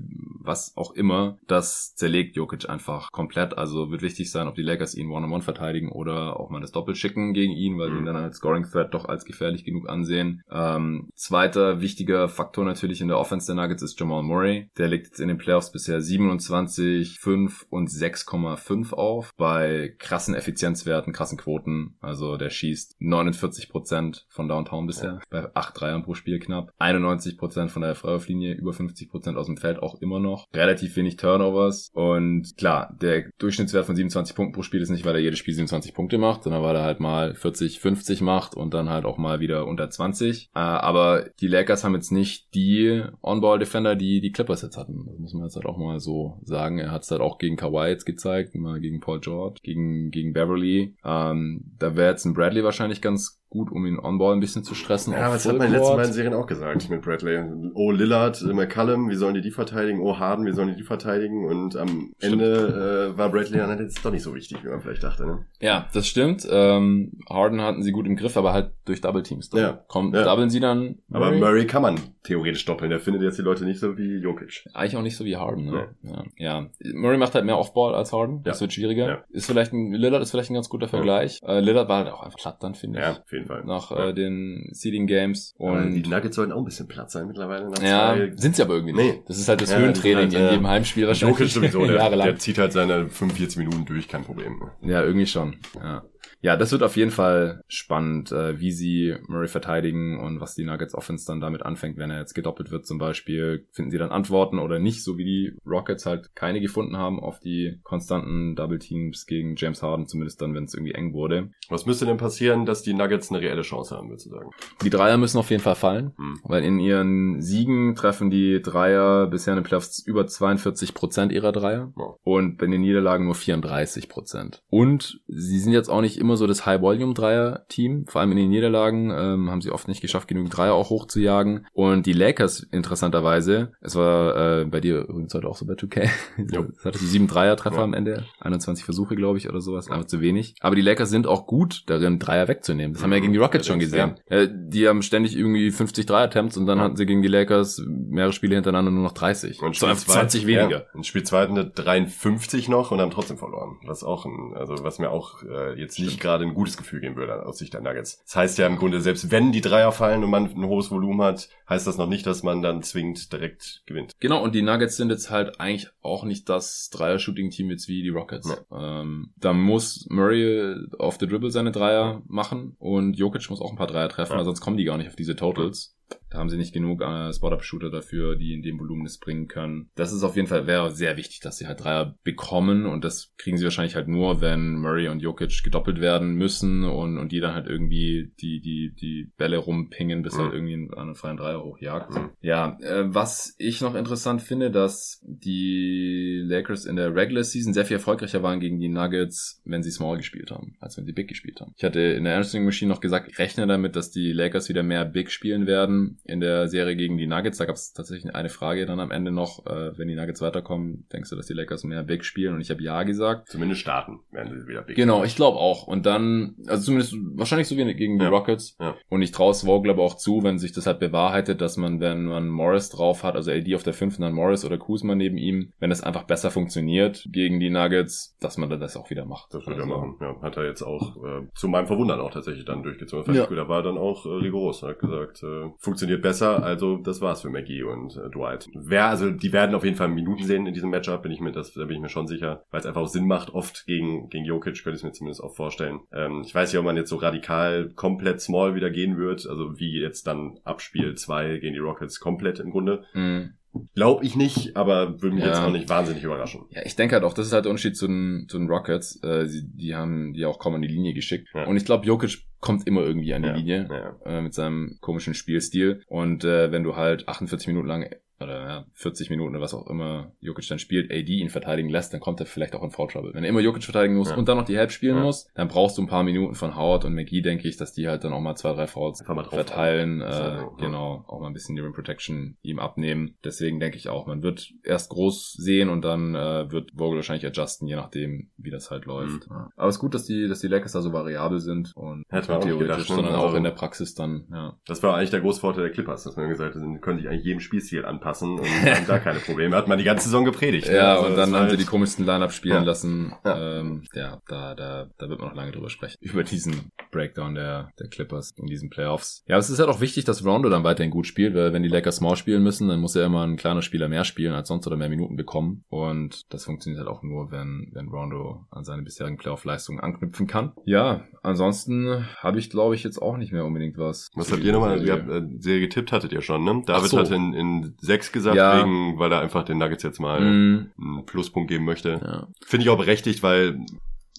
was auch immer, das zerlegt Jokic einfach komplett. Also wird wichtig sein, ob die Lakers ihn One-on-One verteidigen oder auch mal das Doppel schicken gegen ihn, weil sie ihn dann als Scoring-Threat doch als gefährlich genug ansehen. Ähm, zweiter wichtiger Faktor natürlich in der Offense der Nuggets ist Jamal Murray. Der legt jetzt in den Playoffs bisher 27, 5 und 6,5 auf. Bei krassen Effizienzwerten, krassen Quoten. Also der schießt 49 Prozent von Downtown bisher. Ja. Bei 8 Dreiern pro Spiel knapp. 91 Prozent von der Freiwurflinie, über 50 Prozent aus dem Feld auch immer noch. Relativ wenig Turnovers. Und klar, der Durchschnittswert von 27 Punkten pro Spiel ist nicht, weil er jedes Spiel 27 Punkte macht, sondern weil er halt mal 40, 50 macht und dann halt auch mal wieder unter 20. Äh, aber die Lakers haben jetzt nicht die On-Ball-Defender, die die Clippers jetzt hatten. Das muss man jetzt halt auch mal so sagen. Er hat es halt auch gegen Kawhi jetzt gezeigt, mal gegen Paul George, gegen, gegen Beverly. Ähm, da wäre jetzt ein Bradley wahrscheinlich ganz gut, um ihn on-ball ein bisschen zu stressen. Ja, aber das hat man in den letzten beiden Serien auch gesagt mit Bradley. Oh, Lillard, McCallum, wie sollen die die verteidigen? Oh, Harden, wie sollen die die verteidigen? Und am stimmt. Ende äh, war Bradley dann jetzt doch nicht so wichtig, wie man vielleicht dachte. Ne? Ja, das stimmt. Ähm, Harden hatten sie gut im Griff, aber halt durch Double Teams. Dann. Ja. Kommt, ja. doublen sie dann Murray? Aber Murray kann man theoretisch doppeln. Der findet jetzt die Leute nicht so wie Jokic. Eigentlich auch nicht so wie Harden. Ne? Ja. ja. Murray macht halt mehr Offball als Harden. Das wird schwieriger. Ist vielleicht ein, Lillard ist vielleicht ein ganz guter Vergleich. Äh, Lillard war halt auch einfach platt dann, finde ich. Ja, auf jeden Fall. Nach äh, den Seeding Games. Und die Nuggets sollten auch ein bisschen platt sein mittlerweile. ja, zwei. sind sie aber irgendwie nicht. Nee. Das ist halt das ja, Höhentraining halt, in jedem Heimspiel wahrscheinlich. Jokic sowieso, der, der zieht halt seine 45 Minuten durch, kein Problem. Ja, irgendwie schon. Ja. Ja, das wird auf jeden Fall spannend, äh, wie sie Murray verteidigen und was die Nuggets Offense dann damit anfängt, wenn er jetzt gedoppelt wird zum Beispiel. Finden sie dann Antworten oder nicht, so wie die Rockets halt keine gefunden haben auf die konstanten Double Teams gegen James Harden, zumindest dann, wenn es irgendwie eng wurde. Was müsste denn passieren, dass die Nuggets eine reelle Chance haben, würdest du sagen? Die Dreier müssen auf jeden Fall fallen, hm. weil in ihren Siegen treffen die Dreier bisher in den Playoffs über 42 Prozent ihrer Dreier oh. und bei den Niederlagen nur 34 Prozent. Und sie sind jetzt auch nicht immer so das High-Volume-Dreier-Team. Vor allem in den Niederlagen ähm, haben sie oft nicht geschafft, genügend Dreier auch hochzujagen. Und die Lakers, interessanterweise, es war äh, bei dir übrigens heute auch so bei 2K, das hatte die sieben Dreier-Treffer ja. am Ende, 21 Versuche, glaube ich, oder sowas, einfach zu wenig. Aber die Lakers sind auch gut darin, Dreier wegzunehmen. Das haben wir ja gegen die Rockets schon gesehen. Äh, die haben ständig irgendwie 50 Dreier-Attempts und dann ja. hatten sie gegen die Lakers mehrere Spiele hintereinander nur noch 30. Und Spiel 20 zwei, weniger. Ja. In Spiel 2 hatten 53 noch und haben trotzdem verloren. Was auch ein, also was mir auch äh, jetzt nicht gerade ein gutes Gefühl geben würde aus Sicht der Nuggets. Das heißt ja im Grunde, selbst wenn die Dreier fallen und man ein hohes Volumen hat, heißt das noch nicht, dass man dann zwingend direkt gewinnt. Genau, und die Nuggets sind jetzt halt eigentlich auch nicht das Dreier-Shooting-Team jetzt wie die Rockets. Ja. Ähm, da muss Murray auf der Dribble seine Dreier machen und Jokic muss auch ein paar Dreier treffen, ja. weil sonst kommen die gar nicht auf diese Totals. Da haben sie nicht genug äh, Spot-Up-Shooter dafür, die in dem Volumen es bringen können. Das ist auf jeden Fall, wäre sehr wichtig, dass sie halt Dreier bekommen und das kriegen sie wahrscheinlich halt nur, wenn Murray und Jokic gedoppelt werden müssen und, und die dann halt irgendwie die, die, die Bälle rumpingen, bis mhm. halt irgendwie einen freien Dreier hochjagt. Mhm. Ja, äh, was ich noch interessant finde, dass die Lakers in der Regular Season sehr viel erfolgreicher waren gegen die Nuggets, wenn sie Small gespielt haben, als wenn sie Big gespielt haben. Ich hatte in der Answering Machine noch gesagt, rechne damit, dass die Lakers wieder mehr Big spielen werden in der Serie gegen die Nuggets. Da gab es tatsächlich eine Frage dann am Ende noch, äh, wenn die Nuggets weiterkommen, denkst du, dass die Lakers mehr Big spielen? Und ich habe ja gesagt. Zumindest starten werden sie wieder Big. Genau, ich glaube auch. Und dann, also zumindest wahrscheinlich so wie gegen die ja. Rockets. Ja. Und ich traue Vogel aber auch zu, wenn sich das halt bewahrheitet, dass man, wenn man Morris drauf hat, also AD auf der fünften, dann Morris oder Kuzma neben ihm, wenn das einfach besser funktioniert gegen die Nuggets, dass man dann das auch wieder macht. Das wird also. er machen, ja. Hat er jetzt auch äh, zu meinem Verwundern auch tatsächlich dann durchgezogen. Ja. Gut, er war dann auch äh, rigoros, hat gesagt, äh, funktioniert besser, also das war's für Maggie und äh, Dwight. Wer, also die werden auf jeden Fall Minuten sehen in diesem Matchup, bin ich mir, das, da bin ich mir schon sicher, weil es einfach auch Sinn macht, oft gegen, gegen Jokic, könnte ich mir zumindest auch vorstellen. Ähm, ich weiß nicht, ob man jetzt so radikal komplett small wieder gehen wird, also wie jetzt dann Abspiel 2 gegen die Rockets komplett im Grunde. Mhm. Glaube ich nicht, aber würde mich ja. jetzt auch nicht wahnsinnig überraschen. Ja, ich denke halt auch, das ist halt der Unterschied zu den, zu den Rockets. Äh, die, die haben die auch kaum an die Linie geschickt. Ja. Und ich glaube, Jokic kommt immer irgendwie an die ja. Linie äh, mit seinem komischen Spielstil. Und äh, wenn du halt 48 Minuten lang oder ja, 40 Minuten oder was auch immer Jokic dann spielt, AD ihn verteidigen lässt, dann kommt er vielleicht auch in Foul Trouble. Wenn er immer Jokic verteidigen muss ja. und dann noch die Help spielen ja. muss, dann brauchst du ein paar Minuten von Howard und McGee, denke ich, dass die halt dann auch mal zwei, drei Fouls verteilen, äh, ja. genau, auch mal ein bisschen die Rim Protection ihm abnehmen. Deswegen denke ich auch, man wird erst groß sehen und dann äh, wird Vogel wahrscheinlich adjusten, je nachdem, wie das halt läuft. Mhm. Aber es ist gut, dass die, dass die Lakers da so variabel sind und Hätte man theoretisch, gedacht, sondern also, auch in der Praxis dann, ja. Das war eigentlich der große Vorteil der Clippers, dass man gesagt hat, sie können sich eigentlich jedem Spielstil anpassen passen und haben da keine Probleme. Hat man die ganze Saison gepredigt. Ja, also und dann haben halt, sie die komischsten Line-Up spielen Ja. lassen. Ja. Ähm, ja, da, da, da wird man noch lange drüber sprechen. Über diesen Breakdown der, der Clippers in diesen Playoffs. Ja, aber es ist halt auch wichtig, dass Rondo dann weiterhin gut spielt, weil wenn die Lakers Small spielen müssen, dann muss er immer ein kleiner Spieler mehr spielen als sonst oder mehr Minuten bekommen. Und das funktioniert halt auch nur, wenn, wenn Rondo an seine bisherigen Playoff-Leistungen anknüpfen kann. Ja, ansonsten habe ich, glaube ich, jetzt auch nicht mehr unbedingt was. Was habt ihr nochmal, ihr habt äh, Serie getippt, hattet ihr schon, ne? David so. hat in, in sechs gesagt, Ja. wegen, weil er einfach den Nuggets jetzt mal Mm, einen Pluspunkt geben möchte. ja. Finde ich auch berechtigt, weil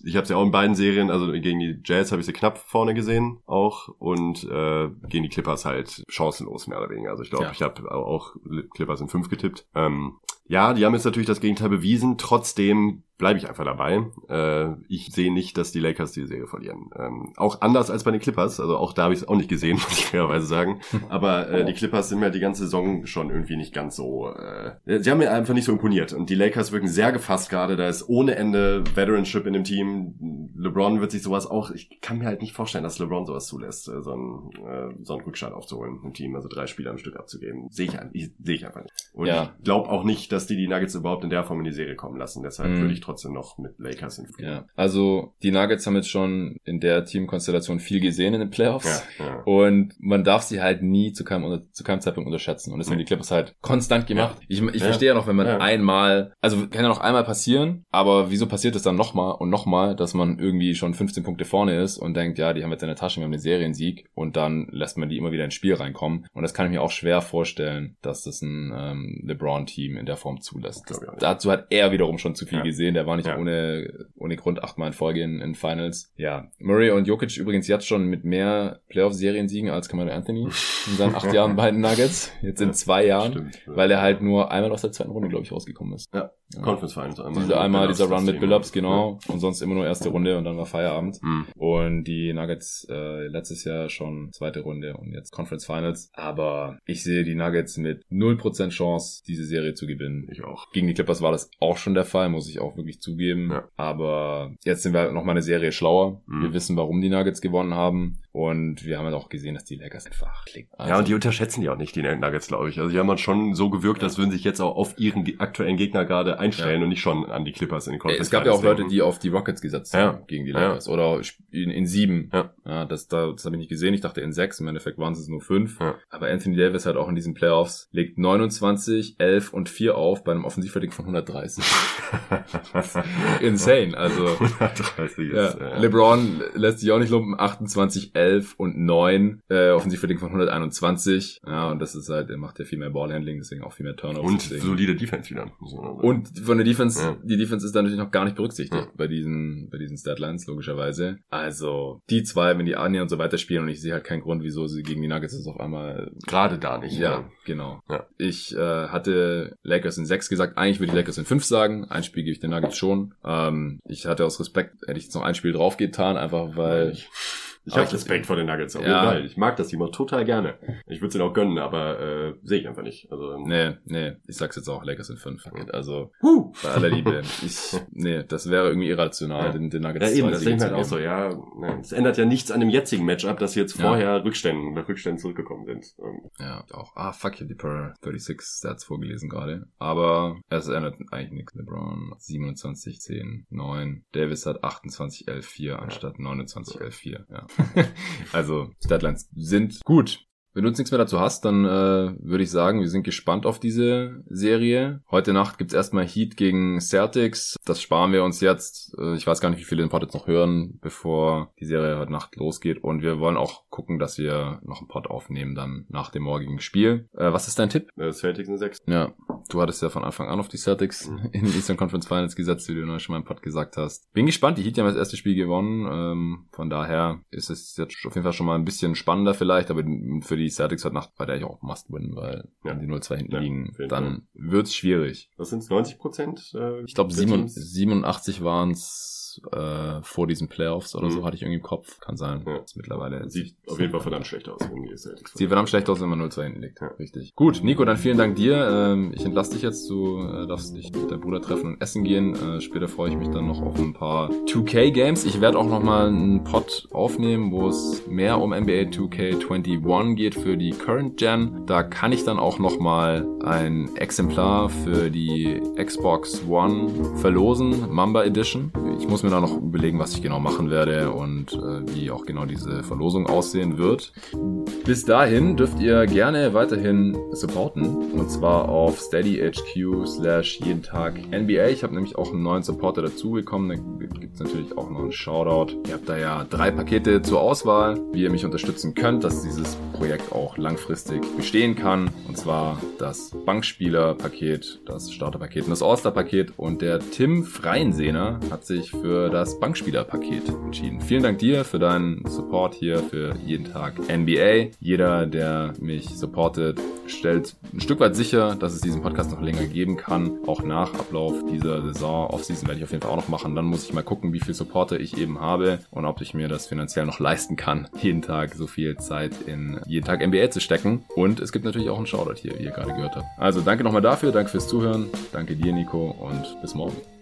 ich habe sie auch in beiden Serien, also gegen die Jazz habe ich sie knapp vorne gesehen auch und äh, gegen die Clippers halt chancenlos mehr oder weniger. Also ich glaube, Ja. ich habe auch Clippers in fünf getippt. Ähm, ja, die haben jetzt natürlich das Gegenteil bewiesen. Trotzdem bleibe ich einfach dabei. Äh, ich sehe nicht, dass die Lakers die Serie verlieren. Ähm, auch anders als bei den Clippers. Also auch da habe ich es auch nicht gesehen, muss ich fairerweise sagen. Aber äh, die Clippers sind mir die ganze Saison schon irgendwie nicht ganz so. Äh, sie haben mir einfach nicht so imponiert. Und die Lakers wirken sehr gefasst gerade. Da ist ohne Ende Veteranship in dem Team. LeBron wird sich sowas auch. Ich kann mir halt nicht vorstellen, dass LeBron sowas zulässt, äh, so einen, äh, so einen Rückstand aufzuholen im Team, also drei Spieler am Stück abzugeben. Sehe ich, ich, sehe ich einfach nicht. Und Ja. ich glaube auch nicht, dass die die Nuggets überhaupt in der Form in die Serie kommen lassen. Deshalb Mhm. würde ich trotzdem noch mit Lakers in Ja, also die Nuggets haben jetzt schon in der Teamkonstellation viel gesehen in den Playoffs. Ja, ja. Und man darf sie halt nie zu keinem, zu keinem Zeitpunkt unterschätzen. Und das haben die Clippers halt konstant gemacht. Ich, ich verstehe ja noch, wenn man einmal, also kann ja noch einmal passieren, aber wieso passiert es dann nochmal und nochmal, dass man irgendwie schon 15 Punkte vorne ist und denkt, ja, die haben jetzt in der Tasche, wir haben den Seriensieg und dann lässt man die immer wieder ins Spiel reinkommen. Und das kann ich mir auch schwer vorstellen, dass das ein ähm, LeBron-Team in der Form zulässt. Nicht. Dazu hat er wiederum schon zu viel gesehen. Der war nicht Ja. ohne, ohne Grund achtmal in Folge in, in Finals. Ja, Murray und Jokic übrigens jetzt schon mit mehr Playoff-Seriensiegen als Kamala Anthony in seinen acht Jahren bei den Nuggets. Jetzt in Ja, zwei Jahren. Stimmt. Weil er halt nur einmal aus der zweiten Runde, glaube ich, rausgekommen ist. Ja. Ja. Conference Finals einmal. Diese einmal, dieser Run mit. Billups, genau. Und sonst immer nur erste Runde und dann war Feierabend. Ja. Mhm. Und die Nuggets äh, letztes Jahr schon zweite Runde und jetzt Conference Finals. Aber ich sehe die Nuggets mit 0% Chance, diese Serie zu gewinnen. Ich auch. Gegen die Clippers war das auch schon der Fall, muss ich auch wirklich zugeben. Ja. Aber jetzt sind wir noch mal eine Serie schlauer. Mhm. Wir wissen, warum die Nuggets gewonnen haben. Und wir haben halt auch gesehen, dass die Lakers einfach klicken. Also, ja, und die unterschätzen die auch nicht, die Nuggets, glaube ich. Also die haben halt schon so gewirkt, als würden sich jetzt auch auf ihren aktuellen Gegner gerade einstellen Ja. und nicht schon an die Clippers in den Conference es gab ja auch Leute, die auf die Rockets gesetzt Ja. haben gegen die Ja. Lakers. Oder in, in sieben. Ja. das da, das habe ich nicht gesehen. Ich dachte in sechs. Im Endeffekt waren es nur fünf. Ja. Aber Anthony Davis hat auch in diesen Playoffs legt 29, 11 und 4 auf bei einem Offensivrating von 130. Insane. Also 130 Ja, ist, LeBron lässt sich auch nicht lumpen. 28, 11 und 9. Äh, Offensivrating von 121. Ja, und das ist halt, er macht ja viel mehr Ballhandling, deswegen auch viel mehr Turnovers. und deswegen. solide Defense wieder. Und von der Defense, Ja. die Defense ist da natürlich noch gar nicht berücksichtigt Ja. bei diesen, bei diesen Statlines, logischerweise. Also, die zwei, wenn die Arnie und so weiter spielen und ich sehe halt keinen Grund, wieso sie gegen die Nuggets jetzt auf einmal gerade da nicht. ja, genau. Ja. Ich äh, hatte Lakers in 6 gesagt. Eigentlich würde ich Lakers in 5 sagen. Ein Spiel gebe ich den Nuggets schon. Ähm, ich hatte aus Respekt, hätte ich jetzt noch ein Spiel drauf getan, einfach weil... Ich, Aber habe Respekt vor den Nuggets. Auf Ja. jeden Fall. Ich mag das auch total gerne. Ich würde es ihnen auch gönnen, aber äh, sehe ich einfach nicht. Also, Nee, nee, ich sag's jetzt auch, Lakers in 5. Also, Huh. bei aller Liebe. Ich, nee, das wäre irgendwie irrational, Ja. den, den Nuggets Ja, eben, das denke ich halt auch so, ja. ne, Es ändert ja nichts an dem jetzigen Matchup, dass sie jetzt Ja. vorher Rückständen, nach Rückständen zurückgekommen sind. Ähm, Ja, auch. Ah, fuck, ich hab die Per 36 Stats vorgelesen gerade. Aber es ändert eigentlich nichts. LeBron 27, 10, 9. Davis hat 28, 11, 4 anstatt 29, 11, 4. Ja. also, Statlines sind gut. Wenn du uns nichts mehr dazu hast, dann äh, würde ich sagen, wir sind gespannt auf diese Serie. Heute Nacht gibt's erstmal Heat gegen Celtics. Das sparen wir uns jetzt. Äh, ich weiß gar nicht, wie viele den Pod jetzt noch hören, bevor die Serie heute Nacht losgeht. Und wir wollen auch gucken, dass wir noch einen Pod aufnehmen dann nach dem morgigen Spiel. Äh, was ist dein Tipp? äh, Celtics in 6. Ja, du hattest ja von Anfang an auf die Celtics Mhm. in den Eastern Conference Finals gesetzt, wie du neulich schon mal im Pod gesagt hast. Bin gespannt, die Heat haben das erste Spiel gewonnen. Ähm, von daher ist es jetzt auf jeden Fall schon mal ein bisschen spannender vielleicht, aber für die Celtics heute Nacht war der eigentlich auch Must-Win, weil Ja. wenn die 0-2 hinten Ja, liegen, dann wird's schwierig. Was sind's, 90 Prozent? Äh, Ich glaube, der Teams? 87 waren's Äh, vor diesen Playoffs oder Mhm. so, hatte ich irgendwie im Kopf. Kann sein. Ja. Ist mittlerweile Sieht auf jeden Fall verdammt schlecht aus, wenn die Celtics Sieht verdammt schlecht aus, wenn man 0 zu hinten liegt. Ja. Richtig. Gut, Nico, dann vielen Dank dir. Ähm, ich entlasse dich jetzt. Du äh, darfst dich mit deinem Bruder treffen und essen gehen. Äh, später freue ich mich dann noch auf ein paar 2K-Games. Ich werde auch noch mal einen Pod aufnehmen, wo es mehr um NBA 2K21 geht für die Current Gen. Da kann ich dann auch noch mal ein Exemplar für die Xbox One verlosen, Mamba Edition. Ich muss mir da noch überlegen, was ich genau machen werde und äh, wie auch genau diese Verlosung aussehen wird. Bis dahin dürft ihr gerne weiterhin supporten. Und zwar auf steadyhq slash jeden Tag NBA. Ich habe nämlich auch einen neuen Supporter dazugekommen. Da gibt es natürlich auch noch einen Shoutout. Ihr habt da ja drei Pakete zur Auswahl, wie ihr mich unterstützen könnt, dass dieses Projekt auch langfristig bestehen kann. Und zwar das Bankspieler-Paket, das Starter-Paket und das All-Star-Paket. Und der Tim Freiensehner hat sich für das Bankspieler-Paket entschieden. Vielen Dank dir für deinen Support hier für jeden Tag NBA. Jeder, der mich supportet, stellt ein Stück weit sicher, dass es diesen Podcast noch länger geben kann. Auch nach Ablauf dieser Saison. Off-Season werde ich auf jeden Fall auch noch machen. Dann muss ich mal gucken, wie viel Supporter ich eben habe und ob ich mir das finanziell noch leisten kann, jeden Tag so viel Zeit in jeden Tag NBA zu stecken. Und es gibt natürlich auch einen Shoutout hier, wie ihr gerade gehört habt. Also danke nochmal dafür, danke fürs Zuhören, danke dir Nico und bis morgen.